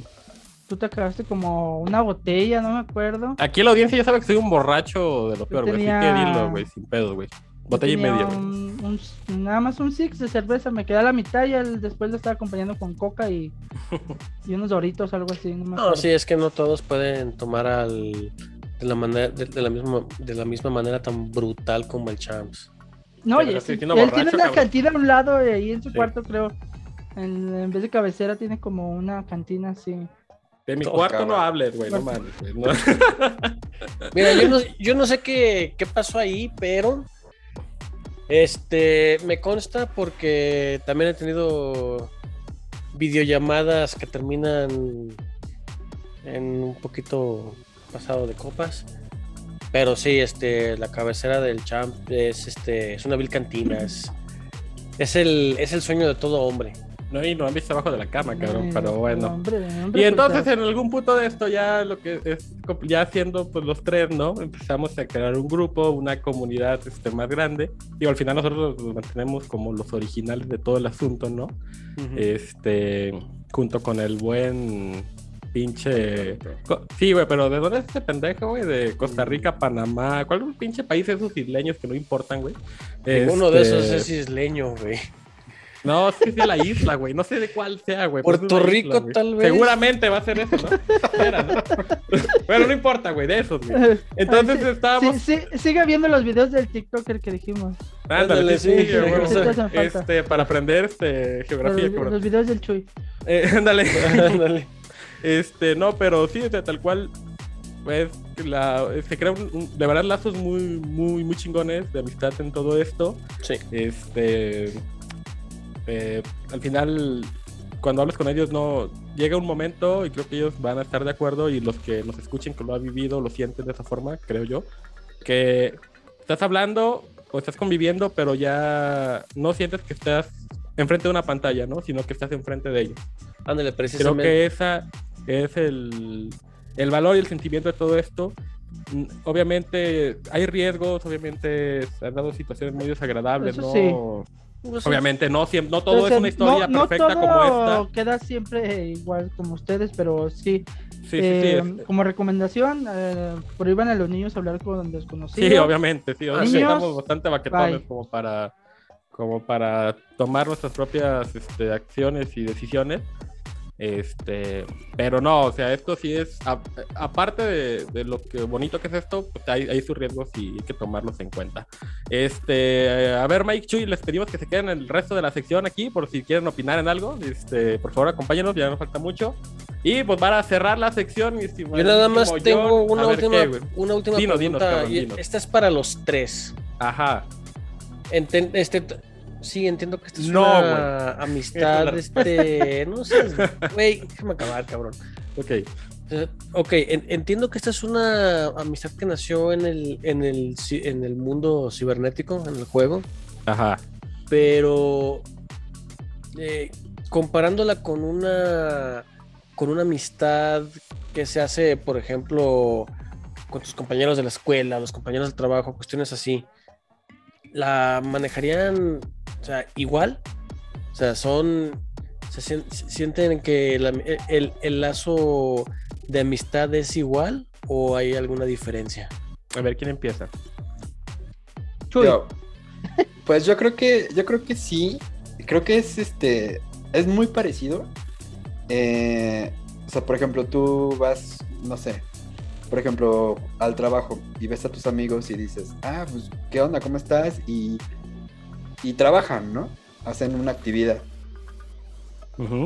Tú te acabaste como una botella, no me acuerdo. Aquí la audiencia ya sabe que soy un borracho de lo peor, güey. Que tenía- dilo, güey, sin pedo, güey. Botella y media, güey. un- un- nada más un six de cerveza, me quedé a la mitad y el- después lo estaba acompañando con coca y, y unos doritos, algo así. No, No, sí, es que no todos pueden tomar al, de, la manera, de, de la misma, de la misma manera tan brutal como el Champs. No, y él tiene una cabrón. cantina a un lado y ahí en su Sí. cuarto, creo. En, en vez de cabecera tiene como una cantina así. De mi cuarto no hables, güey, no mames, güey. no. Mira, yo no, yo no sé qué, qué pasó ahí, pero este me consta porque también he tenido videollamadas que terminan en un poquito pasado de copas. Pero sí, este, la cabecera del champ es este, es una vil cantina, es, es el, es el sueño de todo hombre. No, y no han visto abajo de la cama, cabrón, pero bueno. hombre, hombre, Y entonces pues, en algún punto de esto ya lo que es ya haciendo pues los tres, ¿no? Empezamos a crear un grupo, una comunidad este, más grande. Digo, al final nosotros nos mantenemos como los originales de todo el asunto, ¿no? Este, junto con el buen pinche... Sí, güey, pero ¿de dónde es ese pendejo, güey? De Costa Rica, Panamá, ¿cuál es un pinche país esos isleños que no importan, güey? Ninguno de esos Este, es isleño, güey. No, es que es de la isla, güey. No sé de cuál sea, güey. Puerto Rico, isla, tal vez. Seguramente va a ser eso, ¿no? Espera, ¿no? Bueno, no importa, güey, de esos, güey. Entonces Ay, sí, estábamos. sí, sí, sigue viendo los videos del TikToker que dijimos. Ándale, Ándale, sí, sí, sí, güey. Este, para aprender este, Los, geografía, cabrón. los videos del Chuy. Eh, ándale. Ándale. Este, no, pero sí, o sea, tal cual. Pues la, se crean de verdad lazos muy, muy, muy chingones de amistad en todo esto. Sí. Este. Eh, al final, cuando hablas con ellos, no. Llega un momento y creo que ellos van a estar de acuerdo y los que nos escuchen que lo han vivido lo sienten de esa forma, creo yo. Que estás hablando o estás conviviendo, pero ya no sientes que estás enfrente de una pantalla, ¿no? Sino que estás enfrente de ellos. Ándale, Creo que esa es el, el valor y el sentimiento de todo esto. Mm, Obviamente hay riesgos, obviamente se han dado situaciones muy desagradables, Eso ¿no? Pues, Obviamente no, siem- no todo O sea, es una historia no- no perfecta todo como esta. queda siempre igual como ustedes, pero sí. Sí, sí, sí. eh, es- Como recomendación, eh, prohíban a los niños hablar con desconocidos. Sí, obviamente, sí. obviamente Niños, estamos bastante baquetones como para, como para tomar nuestras propias este, acciones y decisiones. Este, pero no, o sea, esto sí es, a- aparte de, de lo que bonito que es esto, pues hay, hay sus riesgos y hay que tomarlos en cuenta. Este, a ver, Mike Chuy, les pedimos que se queden en el resto de la sección aquí, por si quieren opinar en algo. Este, por favor, acompáñenos, ya nos falta mucho. Y pues para cerrar la sección, mi Yo nada más tengo una última, qué, una última Dinos, pregunta. dinos, cabrón, dinos. Esta es para los tres. Ajá. Enten- este, Sí, entiendo que esta es No, una amistad, este, no sé, güey, déjame acabar, cabrón. Ok. Eh, Ok, en- entiendo que esta es una amistad que nació en el, en el, en el mundo cibernético, en el juego, Ajá. pero eh, comparándola con una, con una amistad que se hace, por ejemplo, con tus compañeros de la escuela, los compañeros del trabajo, cuestiones así, ¿la manejarían o sea, igual? O sea, son, se sien- sienten que la- el, el lazo de amistad es igual o hay alguna diferencia? A ver, ¿quién empieza? Chuy, Yo- pues yo creo que, yo creo que sí. Creo que es este. Es muy parecido. Eh, o sea, por ejemplo, tú vas, no sé, por ejemplo, al trabajo y ves a tus amigos y dices, ah, pues, ¿qué onda? ¿Cómo estás? Y, y trabajan, ¿no? Hacen una actividad.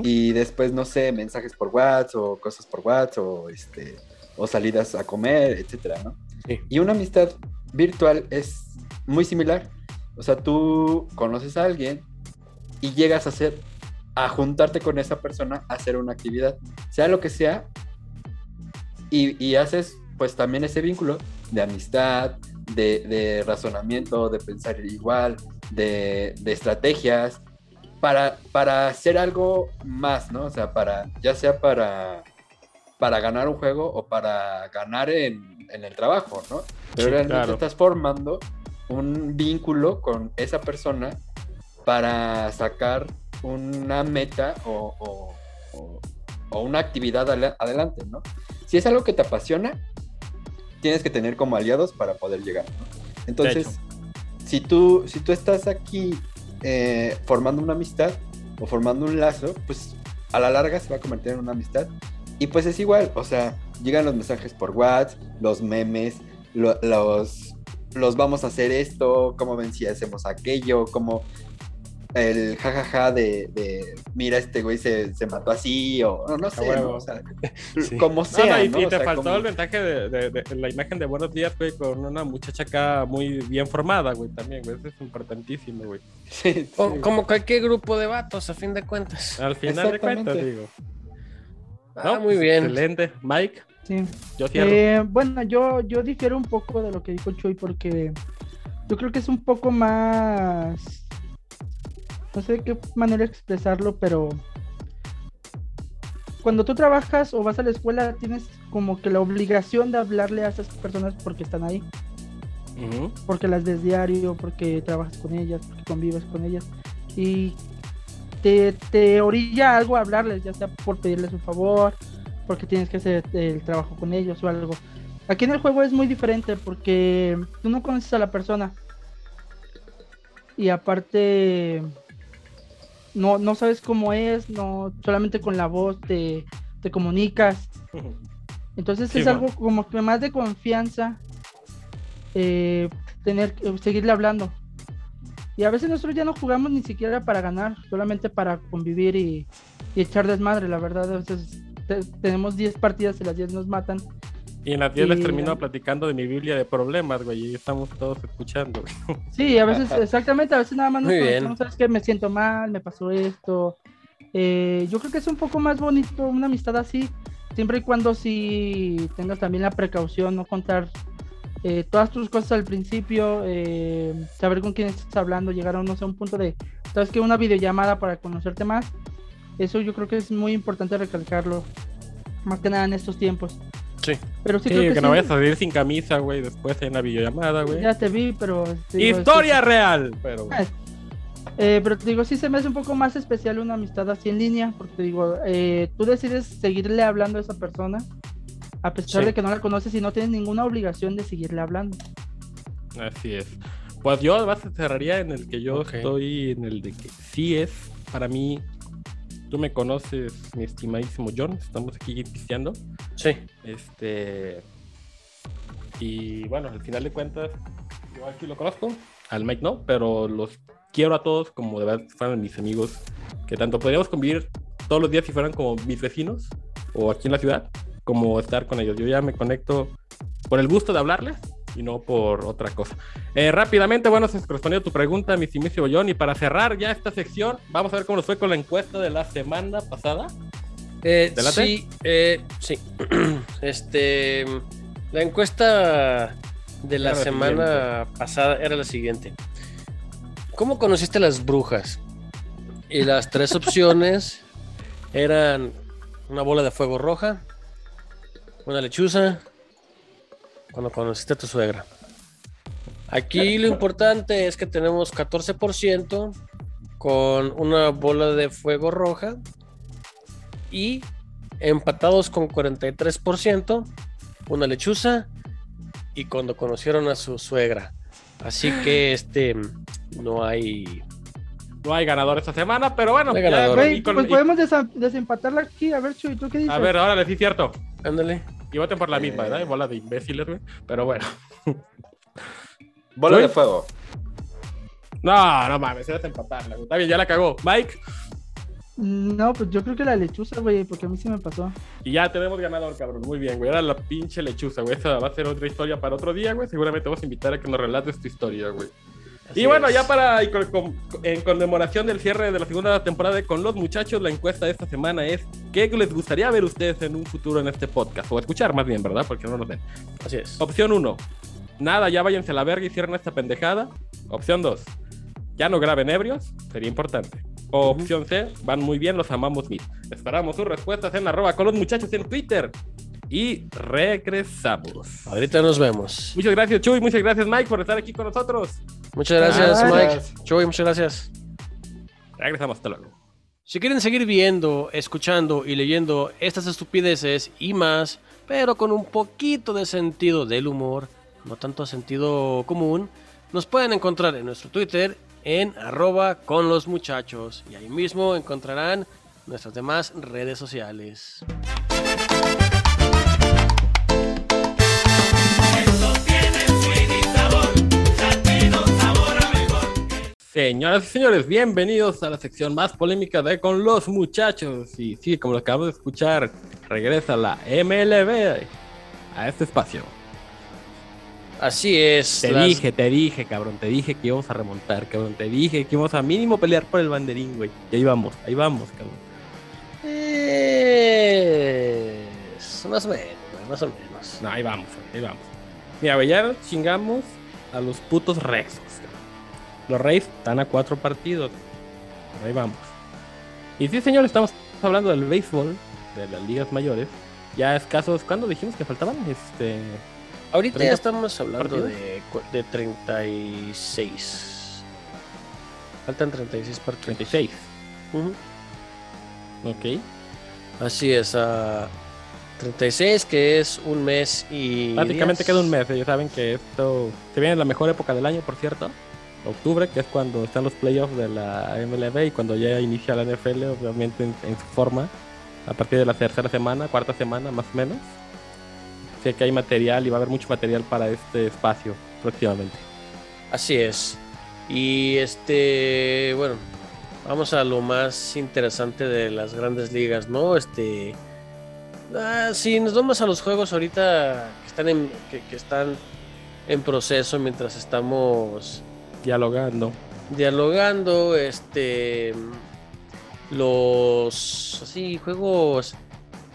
Y después, no sé, mensajes por WhatsApp o cosas por WhatsApp o, este, o salidas a comer, etcétera, ¿no? Sí. Y una amistad virtual es muy similar. O sea, tú conoces a alguien y llegas a hacer, a juntarte con esa persona a hacer una actividad, sea lo que sea, y, y haces pues también ese vínculo de amistad, de, de razonamiento, de pensar igual, de, de estrategias, para, para hacer algo más, ¿no? O sea, para, ya sea para, para ganar un juego o para ganar en, en el trabajo, ¿no? Pero Sí, realmente claro. estás formando un vínculo con esa persona para sacar una meta o, o- o- o una actividad adelante, ¿no? Si es algo que te apasiona, tienes que tener como aliados para poder llegar, ¿no? Entonces, si tú, si tú estás aquí eh, formando una amistad o formando un lazo, pues a la larga se va a convertir en una amistad. Y pues es igual, o sea, llegan los mensajes por WhatsApp, los memes, lo- los, los vamos a hacer esto, cómo ven si hacemos aquello, como el jajaja de, de, mira, este güey se, se mató así, o no, no sé. O sea, Sí. como sea. no, y, ¿no? y O te sea, faltó como- el mensaje de, de- de la imagen de buenos días, güey, con una muchacha acá muy bien formada, güey, también, güey. Eso es importantísimo, güey. Sí, O-. Como cualquier grupo de vatos, a fin de cuentas. Al final de cuentas, digo. Ah, No, muy pues, bien. Excelente. Mike, sí. yo. Eh, bueno, yo, yo difiero un poco de lo que dijo Chuy porque yo creo que es un poco más... No sé de qué manera expresarlo, pero cuando tú trabajas o vas a la escuela tienes como que la obligación de hablarle a esas personas porque están ahí, porque las ves diario, porque trabajas con ellas, porque convives con ellas y te, te orilla algo a hablarles, ya sea por pedirles un favor, porque tienes que hacer el trabajo con ellos o algo. Aquí en el juego es muy diferente porque tú no conoces a la persona. Y aparte, no, no sabes cómo es, no solamente con la voz te, te comunicas. Entonces Sí, es bueno. algo como que más de confianza eh, tener que seguirle hablando. Y a veces nosotros ya no jugamos ni siquiera para ganar, solamente para convivir y, y echar desmadre, la verdad. A veces te- tenemos 10 partidas y las 10 nos matan. Y en las 10 les termino platicando de mi Biblia de problemas, güey, y estamos todos escuchando, güey. Sí, a veces, exactamente, a veces nada más nos conocemos, sabes que me siento mal, me pasó esto. Eh, yo creo que es un poco más bonito una amistad así, siempre y cuando si tengas también la precaución, no contar eh, todas tus cosas al principio, eh, saber con quién estás hablando, llegar a no sé, un punto de, sabes que una videollamada para conocerte más, eso yo creo que es muy importante recalcarlo, más que nada en estos tiempos. Sí. Pero sí, Sí, creo que, que, no sí, vayas a salir sin camisa, güey, después en la videollamada, güey. ya te vi, pero... te digo, Historia real, pero... Ah, Eh, pero te digo, sí se me hace un poco más especial una amistad así en línea, porque te digo, eh, tú decides seguirle hablando a esa persona, a pesar Sí. de que no la conoces y no tienes ninguna obligación de seguirle hablando. Así es. Pues yo además cerraría en el que yo estoy, en el de que sí es, para mí, tú me conoces, mi estimadísimo John, estamos aquí pisteando. Sí. Este. Y bueno, al final de cuentas, yo aquí lo conozco, al Mike no, pero los quiero a todos como de verdad fueran mis amigos, que tanto podríamos convivir todos los días si fueran como mis vecinos o aquí en la ciudad, como estar con ellos. Yo ya me conecto por el gusto de hablarles y no por otra cosa. Eh, rápidamente, bueno, se respondió tu pregunta, mi estimísimo John, y para cerrar ya esta sección, vamos a ver cómo nos fue con la encuesta de la semana pasada. Eh, sí, eh, sí. Este, la encuesta de la semana pasada era la siguiente. ¿Cómo conociste a las brujas? Y las tres opciones eran una bola de fuego roja, una lechuza, cuando conociste a tu suegra. Aquí lo importante es que tenemos 14% con una bola de fuego roja y empatados con 43%, una lechuza y cuando conocieron a su suegra. Así que este no hay No hay ganador esta semana, pero bueno. No hay ya, ganador. y Güey, con- pues y- podemos desempatarla aquí. A ver, Chuy, ¿tú qué dices? a ver, ahora sí cierto. ándale. Y voten por la misma, Eh. ¿verdad? Bola de imbéciles, güey. Pero bueno. Bola de fuego. No, no mames, era empatarla. güey. Está bien, ya la cagó. Mike, No, pues yo creo que la lechuza, güey, porque a mí sí me pasó. y ya tenemos ganador, cabrón. Muy bien, güey. Era la pinche lechuza, güey. Esa va a ser otra historia para otro día, güey. Seguramente vamos a invitar a que nos relates tu historia, güey. Así Y bueno, es. ya para y con- con- en conmemoración del cierre de la segunda temporada de Con los Muchachos, la encuesta de esta semana es ¿qué les gustaría ver ustedes en un futuro en este podcast? O escuchar más bien, ¿verdad? Porque no lo ven. Así es. Opción 1. Nada, ya váyanse a la verga y cierren esta pendejada. Opción 2. Ya no graben ebrios. Sería importante. O opción C. Van muy bien, los amamos mil. Esperamos sus respuestas en arroba con los muchachos en Twitter. Y regresamos. Ahorita nos vemos. Muchas gracias, Chuy. Muchas gracias, Mike, por estar aquí con nosotros. Muchas gracias, Gracias. Mike. Chuy, muchas gracias. Regresamos, hasta luego. Si quieren seguir viendo, escuchando y leyendo estas estupideces y más, pero con un poquito de sentido del humor, no tanto sentido común, nos pueden encontrar en nuestro Twitter en arroba con los muchachos y ahí mismo encontrarán nuestras demás redes sociales. Señoras y señores, bienvenidos a la sección más polémica de Con los Muchachos. Y sí, como lo acabamos de escuchar, regresa la MLB a este espacio. Así es. Te las- dije, te dije, cabrón, te dije que íbamos a remontar, cabrón. Te dije que íbamos a mínimo pelear por el banderín, güey. Y ahí vamos, ahí vamos, cabrón. Eh, más o menos, más o menos. No, ahí vamos, ahí vamos. Mira, güey, ya chingamos a los putos Rexos. Los Reyes están a cuatro partidos. Ahí vamos. Y sí, señor, estamos hablando del béisbol, de las ligas mayores. Ya escasos, ¿cuándo dijimos que faltaban? Este. Ahorita ya 30 estamos hablando de, de 36. Faltan 36 partidos. 36. Ujú. Ok. Así es, a 36 que es un mes y... Días. queda un mes. Ellos saben que esto se viene la mejor época del año, por cierto. Octubre, que es cuando están los playoffs de la MLB y cuando ya inicia la NFL, obviamente en, su forma, a partir de la tercera semana, cuarta semana, más o menos. Sé que hay material y va a haber mucho material para este espacio próximamente. Así es. Y este, bueno, vamos a lo más interesante de las grandes ligas, ¿no? Este, ah, si nos vamos a los juegos ahorita que están en, que están en proceso mientras estamos Dialogando. dialogando, este, los, así, juegos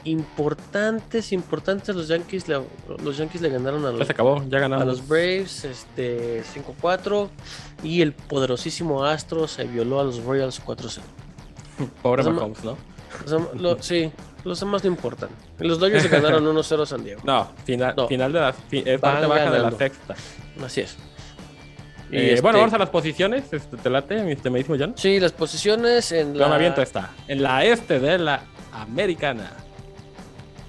importantes, importantes, los Yankees, le- los Yankees le ganaron a los, se acabó, ya a los Braves, este, 5-4, y el poderosísimo Astro se violó a los Royals 4-0. Pobre Los- Mahomes, ¿no? Sea, lo- sí, los demás no importan. Los Dodgers le ganaron 1-0 a San Diego. No, final, No. final de la es parte baja de la ganando. sexta. Así es. Y Eh, este, Bueno, vamos a las posiciones. Este, ¿Te late, mi estimadísimo Jan? Sí, las posiciones en la... aviento esta. En la este de la americana.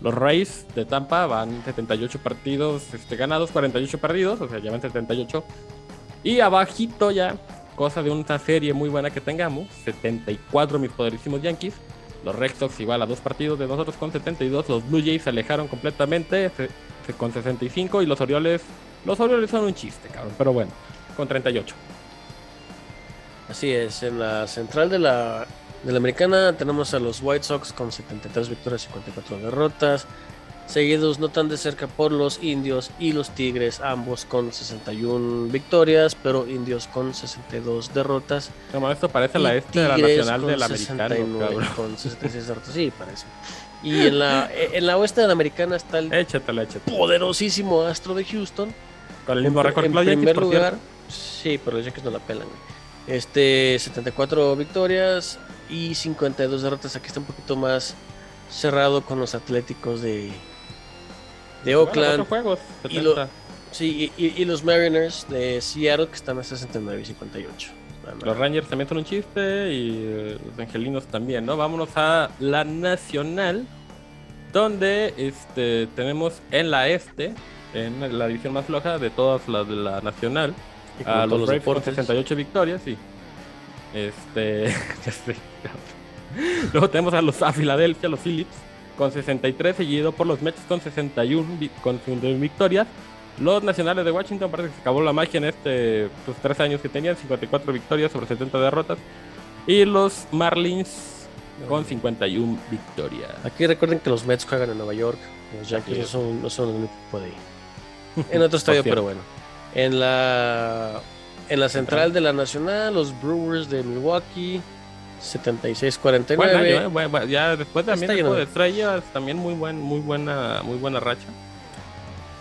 Los Rays de Tampa van 78 partidos este, ganados, 48 perdidos, o sea, llevan 78. Y abajito ya, cosa de una serie muy buena que tengamos, 74 mis poderísimos Yankees. Los Red Sox igual a dos partidos de nosotros con 72. Los Blue Jays se alejaron completamente se- se- con 65. Y los Orioles, los Orioles son un chiste, cabrón, pero bueno, con 38. Así es, en la central de la, de la americana tenemos a los White Sox con 73 victorias y 54 derrotas. seguidos no tan de cerca por los indios y los tigres, ambos con 61 victorias, pero indios con 62 derrotas. Mames, esto parece la este de la nacional del americano, 69, cabrón. con 66 derrotas, sí, parece. Y en la, en la oeste de la americana está el Échatela, échatela. poderosísimo Astro de Houston. Con el mismo récord en primer lugar, cierto. Sí, pero los Yankees no la pelan. güey. Este, 74 victorias y 52 derrotas. Aquí está un poquito más cerrado con los Atléticos de, de Oakland. juegos, y lo- 70. Sí, y, y- los Mariners de Seattle que están a 69 y 58. Nada más. Los Rangers también son un chiste y eh, los Angelinos también, ¿no? Vámonos a la Nacional, donde este, tenemos en la este, en la división más floja de todas las de la Nacional, a los los Braves con deportes. 68 victorias, sí. Este, ya sé. Luego tenemos a los a Filadelfia, los Phillips, con 63, seguido por los Mets con 61 vi- con 61 victorias. Los Nacionales de Washington parece que se acabó la magia en este, pues, tres años que tenían, 54 victorias sobre 70 derrotas. Y los Marlins con 51 victorias. Aquí recuerden que los Mets juegan en Nueva York. Los Yankees no son, no son el único equipo de ahí. En otro estadio, pero bueno. En la, en la central de la Nacional, los Brewers de Milwaukee, 76-49. Buen año, ¿eh? Buen- buen- ya después también después de estrellas, también muy buen, muy buena, muy buena racha.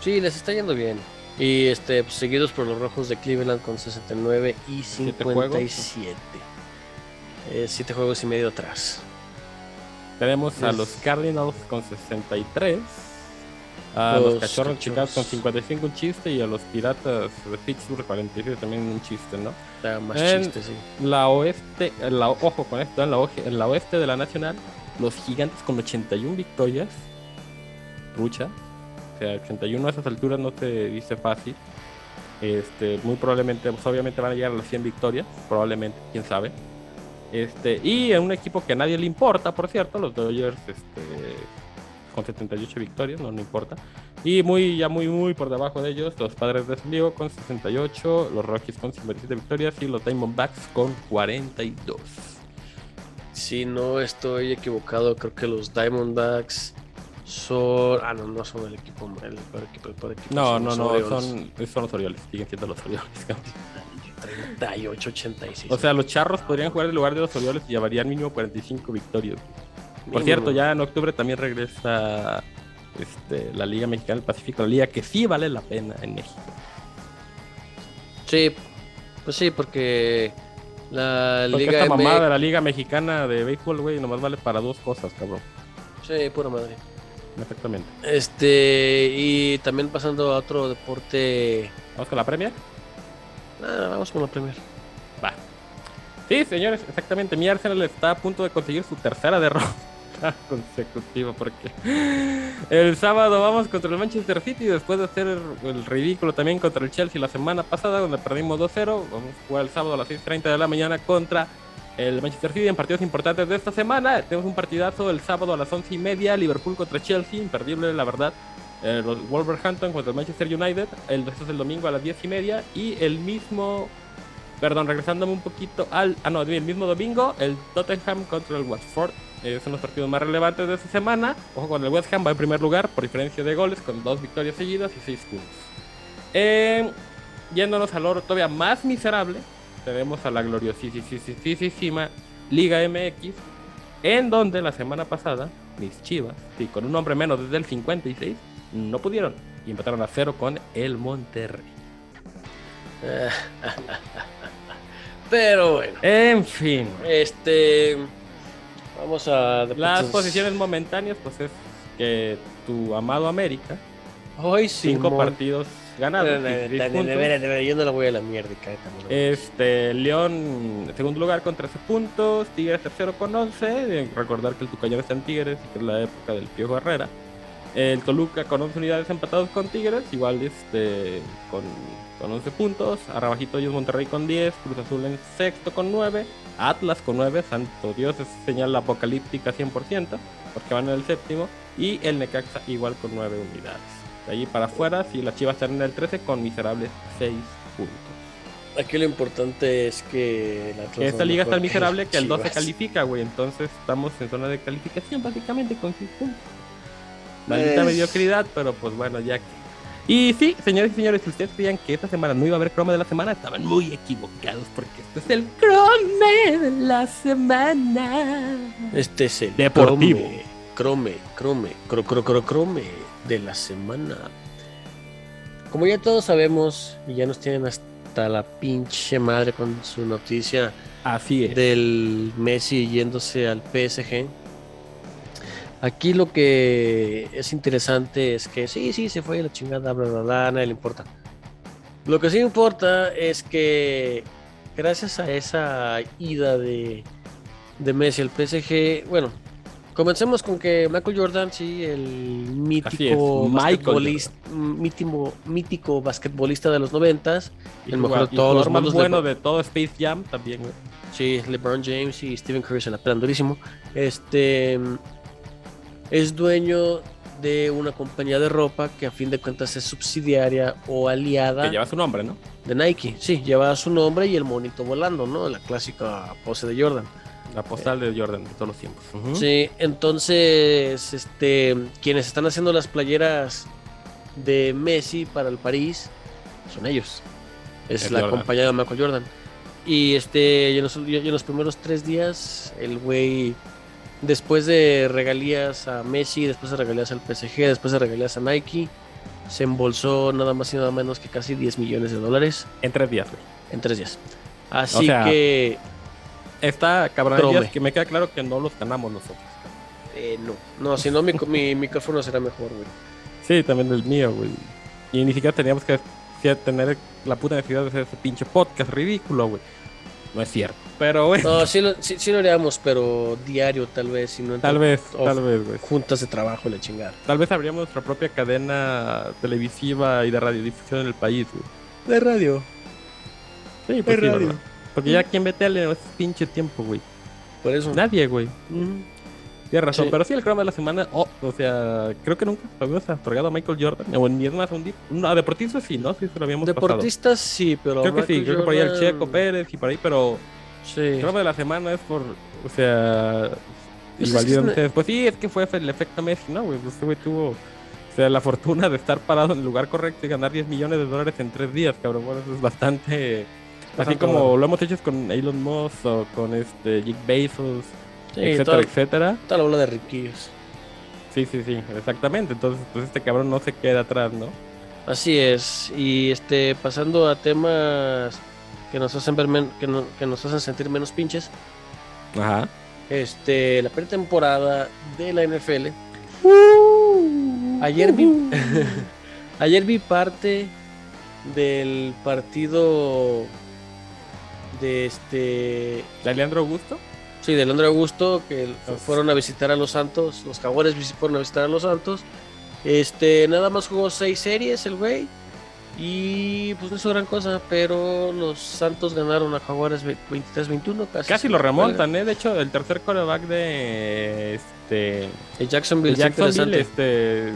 Sí, les está yendo bien. Y este, pues, seguidos por los Rojos de Cleveland con 69 y Siete juegos. 57. Eh, siete juegos y medio atrás. Tenemos a los Cardinals con 63. A los, Los Cachorros de Chicago con Cachorros. 55 un chiste y a los Piratas de Pittsburgh 47 también un chiste, ¿no? Está más En- chiste, sí. La oeste, la, ojo con esto, en la, oje- en la oeste de la Nacional, los Gigantes con 81 victorias. Rucha. O sea, 81 a esas alturas no se dice fácil. Este, muy probablemente, pues, obviamente van a llegar a las 100 victorias, probablemente, quién sabe. Este, y en un equipo que a nadie le importa, por cierto, los Dodgers este, con 78 victorias, no, no importa. Y muy, ya muy, muy por debajo de ellos, los Padres de San Diego con 68, los Rockies con 57 victorias y los Diamondbacks con 42. Si no estoy equivocado, creo que los Diamondbacks son. Ah, no, no son el equipo. El peor equipo, el equipo No, no, no, Orioles. son, son los Orioles, siguen siendo los Orioles. 38, 86. O sea, los Charros podrían jugar en lugar de los Orioles y llevarían mínimo 45 victorias. Por cierto, ya en octubre también regresa este, la Liga Mexicana del Pacífico, la liga que sí vale la pena en México. Sí, pues sí, porque la Porque Liga esta mamada de la Liga Mexicana de béisbol, güey, nomás vale para dos cosas, cabrón. Sí, pura madre. Exactamente. Este, y también pasando a otro deporte. ¿Vamos con la premia? Ah, vamos con la Premier. Sí, señores, exactamente. Mi Arsenal está a punto de conseguir su tercera derrota consecutiva porque el sábado vamos contra el Manchester City después de hacer el ridículo también contra el Chelsea la semana pasada donde perdimos 2-0. Vamos a jugar el sábado a las 6.30 de la mañana contra el Manchester City en partidos importantes de esta semana. Tenemos un partidazo el sábado a las 11 y media, Liverpool contra Chelsea, imperdible la verdad. Eh, los Wolverhampton contra el Manchester United, el, es el domingo a las 10 y media y el mismo Perdón, regresándome un poquito al. Ah, no, el mismo domingo, el Tottenham contra el Watford. Eh, son los partidos más relevantes de esta semana. Ojo con el West Ham, va en primer lugar por diferencia de goles, con dos victorias seguidas y seis puntos. Eh, yéndonos al oro todavía más miserable, tenemos a la gloriosísima Liga MX, en donde la semana pasada, mis chivas, con un hombre menos desde el 56, no pudieron y empataron a cero con el Monterrey. Pero bueno, En fin. este. Vamos a. Las posiciones momentáneas, pues es que tu amado América, Hoy sí. cinco partidos ganados, 16 puntos. Yo no la voy a la mierda. Este, León, segundo lugar con 13 puntos, Tigres tercero con 11, eh, recordar que el Tucayón está en Tigres y que es la época del Piojo Herrera. El Toluca con 11 unidades empatados con Tigres, igual este, con, con 11 puntos. Arrabajito ellos Monterrey con 10, Cruz Azul en sexto con 9, Atlas con 9, santo Dios, es señal apocalíptica 100%, porque van en el séptimo. Y el Necaxa igual con 9 unidades. De allí para afuera, si las Chivas están en el 13 con miserables 6 puntos. Aquí lo importante es que la Que esta liga es tan miserable que el 12 Chivas. califica, güey. Entonces estamos en zona de calificación básicamente con 6 puntos. Maldita Es- mediocridad, pero pues bueno, ya que. Y sí, señores y señores, si ustedes creían que esta semana no iba a haber croma de la semana, estaban muy equivocados porque este es el crome de la semana. Este es el Deportivo. Crome, crome, crome, cro, cro, cro, crome de la semana. Como ya todos sabemos, y ya nos tienen hasta la pinche madre con su noticia Así es. del Messi yéndose al PSG. Aquí lo que es interesante es que sí, sí, se fue la chingada, bla, bla, bla, nadie le importa. Lo que sí importa es que gracias a esa ida de, de Messi al PSG, bueno, comencemos con que Michael Jordan, sí, el mítico basquetbolista, mítico, mítico basquetbolista de los noventas, el mejor de todos los más bueno de- de todo Space Jam también, güey. Sí, LeBron James y Stephen Curry se la pelan durísimo. Este es dueño de una compañía de ropa que a fin de cuentas es subsidiaria o aliada Que lleva su nombre, ¿no? de Nike. Sí, lleva su nombre y el monito volando, ¿no? La clásica pose de Jordan. La postal de Jordan de todos los tiempos. Sí, entonces, este, quienes están haciendo las playeras de Messi para el París son ellos. Es, la Jordan. compañía de Michael Jordan. Y este, en los, en los primeros tres días, el güey, después de regalías a Messi, después de regalías al PSG, después de regalías a Nike, se embolsó nada más y nada menos que casi 10 millones de dólares En tres días, güey. en tres días. Así sea, que, Está cabrón que me queda claro que no los ganamos nosotros. eh, no, no, si no, mi, mi micrófono será mejor, güey. Sí, también el mío, güey. Y ni siquiera teníamos que que tener la puta necesidad de hacer ese pinche podcast ridículo, güey. No es cierto. Pero, güey, No, sí lo, sí, sí lo haríamos, pero diario tal vez, si no tal vez, o- tal vez, güey. juntas de trabajo la chingada. Tal vez abríamos nuestra propia cadena televisiva y de radiodifusión en el país, güey. De radio. Sí, pues De sí, radio. ¿verdad? Porque ya quien ve tele en ese pinche tiempo, güey. Por eso. Nadie, güey. Tienes razón, Sí. pero sí el croma de la semana, oh, o sea, creo que nunca lo habíamos otorgado a Michael Jordan, o ni es más un. No, a deportistas sí, ¿no? Sí, se lo habíamos pasado. Deportistas sí, pero. Creo que sí, creo que por ahí el Checo Pérez y por ahí, pero Sí. el croma de la semana es por, o sea, Pues igual pues sí, es que fue el efecto Messi, ¿no, güey? Pues este güey tuvo, o sea, la fortuna de estar parado en el lugar correcto y ganar 10 millones de dólares en tres días, cabrón. Bueno, eso es bastante... Así como lo hemos hecho con Elon Musk o con este Jeff Bezos, Sí, etcétera, etcétera. toda la bola de riquillos. Sí, sí, sí, exactamente. Entonces, pues este cabrón no se queda atrás, ¿no? Así es. Y este, pasando a temas que nos hacen ver men- que, no- que nos hacen sentir menos pinches. Ajá. Este, la pretemporada de la NFL. Ayer vi, ayer vi parte del partido de este ¿De Leandro Augusto? Sí, de Leandro Augusto, que fueron a visitar a los Santos, los Jaguares fueron a visitar a los Santos. Este, nada más jugó seis series el güey. Y pues no hizo gran cosa, pero los Santos ganaron a Jaguares ve- 23-21. Casi, Casi lo remontan, ¿eh? De hecho, el tercer coreback de este. El Jacksonville, es Jacksonville, este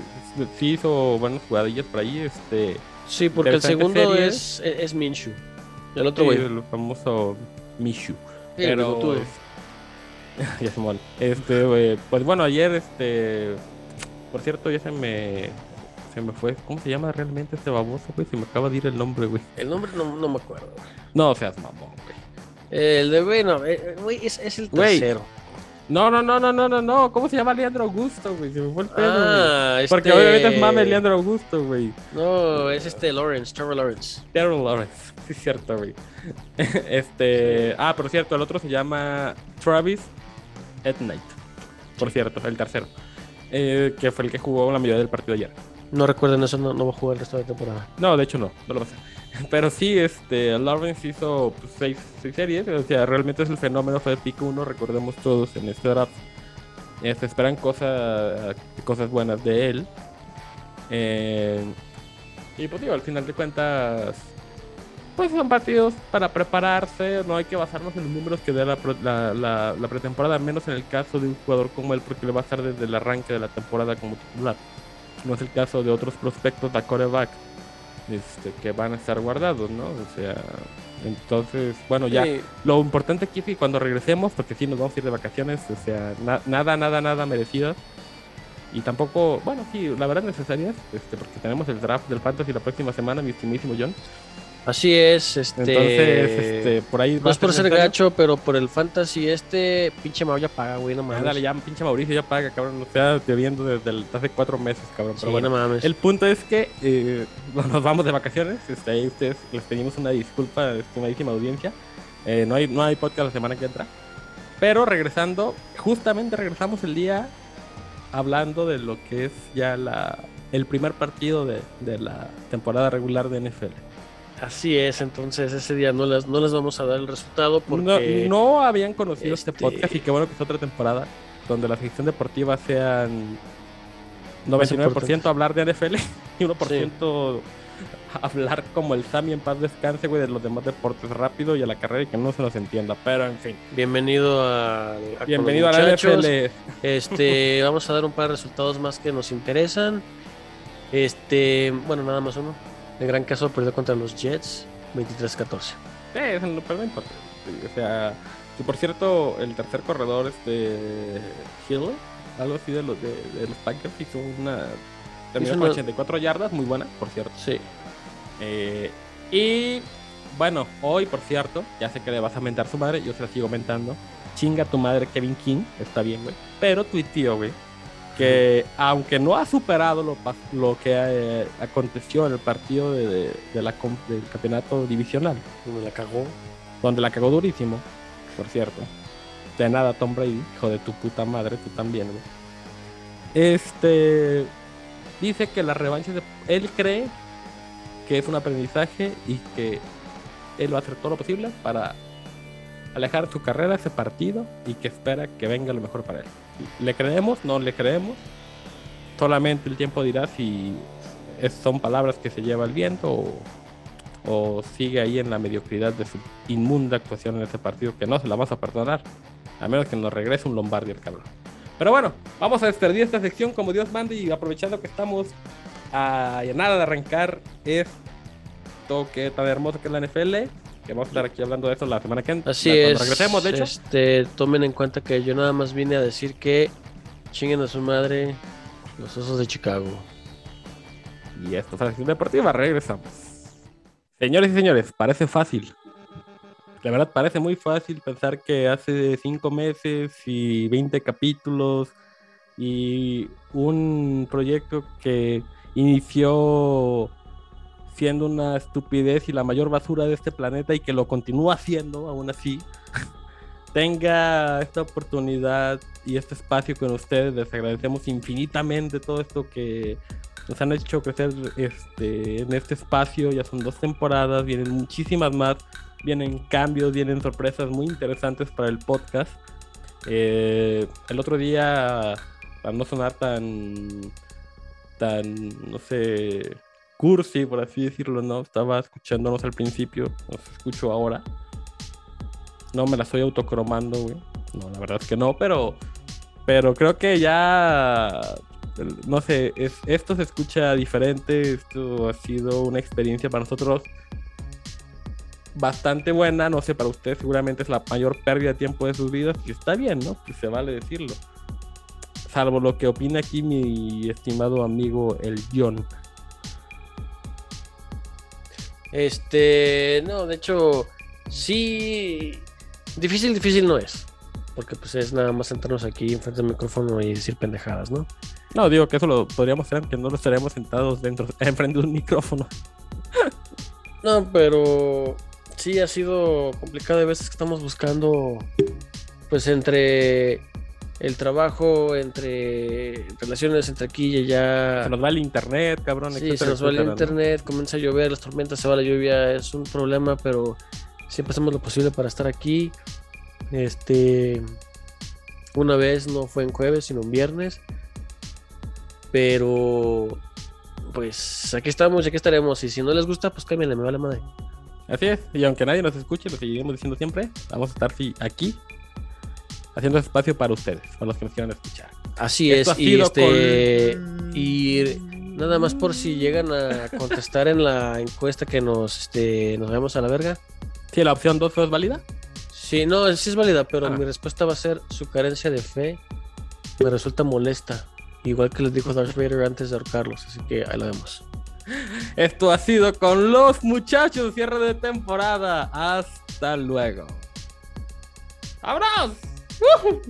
sí hizo buenas jugadillas por ahí, este Sí, porque el segundo es, es. El otro sí, güey. el famoso Mishu. Sí, el Pero es- ya se mol. Este, güey, pues bueno, ayer este por cierto, ya se me se me fue, ¿cómo se llama realmente este baboso, güey? Se me acaba de ir el nombre, güey. El nombre no, no me acuerdo. güey. No seas mamón, güey. El de güey, no, eh, eh, güey, es, es el Güey, tercero. No, no, no, no, no, no, no. ¿Cómo se llama Leandro Augusto, güey? Se me fue el pedo, güey. Ah, este... Porque obviamente es mame Leandro Augusto, güey. No, es este Lawrence, Trevor Lawrence. Darren Lawrence. Sí, es cierto, güey. este. Ah, por cierto, el otro se llama Travis at Night. Por cierto, el tercero. Eh, que fue el que jugó la mayoría del partido ayer. No recuerden eso, no, no va a jugar el resto de la temporada. No, de hecho no, no lo va a hacer. Pero sí, este, Lawrence hizo pues, seis, seis series. O sea, realmente es el fenómeno, fue de pick 1, recordemos todos en este draft. Eh, se esperan cosas, cosas buenas de él. Eh, y pues digo, al final de cuentas, pues son partidos para prepararse. No hay que basarnos en los números que dé la, la, la- la pretemporada, menos en el caso de un jugador como él, porque le va a estar desde el arranque de la temporada como titular. No es el caso de otros prospectos de coreback este, que van a estar guardados, ¿no? O sea, entonces, bueno, ya. Sí, Lo importante aquí es que cuando regresemos, porque sí nos vamos a ir de vacaciones, o sea, na- nada, nada, nada merecidas. Y tampoco, bueno, sí, la verdad necesarias, este, porque tenemos el draft del Fantasy la próxima semana, mi estimísimo John. Así es, este. Entonces, este, por ahí no es por ser gacho, pero por el fantasy este, pinche Mau ya paga, güey, no mames. Ándale, ya, pinche Mauricio, ya paga, cabrón. O sea, te viendo desde el- hace cuatro meses, cabrón. Sí, Pero bueno, no mames. el punto es que eh, nos vamos de vacaciones. Este, ahí ustedes les pedimos una disculpa, estimadísima audiencia. Eh, no, hay, no hay podcast la semana que entra. Pero regresando, justamente regresamos el día hablando de lo que es ya la, el primer partido de, de la temporada regular de NFL. Así es, entonces ese día no les, no les vamos a dar el resultado No, porque. no habían conocido este... este- podcast y qué bueno que es otra temporada donde la sección deportiva sean 99% importante. hablar de NFL y 1% hablar como el Sammy en paz descanse, güey, de los demás deportes rápido y a la carrera y que no se nos entienda. Pero en fin, Bienvenido a, a bienvenido a la los. NFL. Este, vamos a dar un par de resultados más que nos interesan. Este, bueno, nada más uno. El gran caso perdió contra los Jets, 23-14. Sí, eso no, pero no importa. O sea, que por cierto, el tercer corredor este Hill, algo así de los de, de los Packers, hizo una. Terminó con una- 84 yardas, muy buena, por cierto. Sí. Eh, y bueno, hoy, por cierto, ya sé que le vas a mentar a su madre, yo se la sigo mentando. Chinga tu madre, Kevin King, está bien, güey. Pero tuiteó, güey, que aunque no ha superado lo, lo que eh, aconteció en el partido de, de- de la, del campeonato divisional, Me la cagó. donde la cagó durísimo, por cierto. De nada, Tom Brady, hijo de tu puta madre, tú también, güey. Este dice que la revancha de él cree que es un aprendizaje y que él va a hacer todo lo posible para alejar su carrera ese partido y que espera que venga lo mejor para él. ¿Le creemos? No le creemos. Solamente el tiempo dirá si es- son palabras que se lleva el viento o, sigue ahí en la mediocridad de su inmunda actuación en ese partido que no se la vas a perdonar. A menos que nos regrese un Lombardi el cabrón. Pero bueno, vamos a despedir esta sección como Dios mande y aprovechando que estamos a nada de arrancar esto que tan hermoso que es la NFL, que vamos a estar aquí hablando de eso la semana que entra. Así cuando es. regresemos, de hecho. Este, tomen en cuenta que yo nada más vine a decir que chinguen a su madre los osos de Chicago. Y esto es la sección deportiva, regresamos. Señores y señores, parece fácil. La verdad parece muy fácil pensar que hace cinco meses y 20 capítulos y un proyecto que inició siendo una estupidez y la mayor basura de este planeta y que lo continúa haciendo aún así, tenga esta oportunidad y este espacio con ustedes. Les agradecemos infinitamente todo esto que nos han hecho crecer este, en este espacio. Ya son dos temporadas, vienen muchísimas más, vienen cambios, vienen sorpresas muy interesantes para el podcast. Eh, el otro día, para no sonar tan, tan, no sé, cursi, por así decirlo, ¿no? Estaba escuchándonos al principio, nos escucho ahora. No me la estoy autocromando, güey. No, la verdad es que no, pero, pero creo que ya no sé, es- esto se escucha diferente, esto ha sido una experiencia para nosotros bastante buena, no sé, para ustedes seguramente es la mayor pérdida de tiempo de sus vidas y está bien, ¿no? Pues se vale decirlo. Salvo lo que opina aquí mi estimado amigo el John. Este, no, de hecho, sí, difícil, difícil no es. Porque pues es nada más sentarnos aquí enfrente del micrófono y decir pendejadas, ¿no? No, digo que eso lo podríamos hacer, que no lo estaremos sentados dentro, enfrente de un micrófono. No, pero sí ha sido complicado de veces que estamos buscando, pues entre el trabajo, entre relaciones entre aquí y allá. Se nos va el internet, cabrón. Sí, se nos va el etcétera, ¿no? internet, comienza a llover, las tormentas, se va la lluvia, es un problema, pero siempre hacemos lo posible para estar aquí. Este, una vez no fue en jueves, sino en viernes, pero pues aquí estamos y aquí estaremos. Y si no les gusta, pues cámbienle, me vale madre. Así es, y aunque nadie nos escuche, lo seguiremos diciendo siempre, vamos a estar aquí haciendo espacio para ustedes, para los que nos quieran escuchar. Así Esto es, y este, con- y nada más por si llegan a contestar en la encuesta que nos, este, nos vemos a la verga. Sí, la opción 2 es válida. Sí, no, sí es válida, pero Ah. mi respuesta va a ser su carencia de fe me resulta molesta. Igual que les dijo Darth Vader antes de ahorcarlos, así que ahí lo vemos. Esto ha sido con los muchachos, cierre de temporada. Hasta luego. ¡Abrazos! Woo!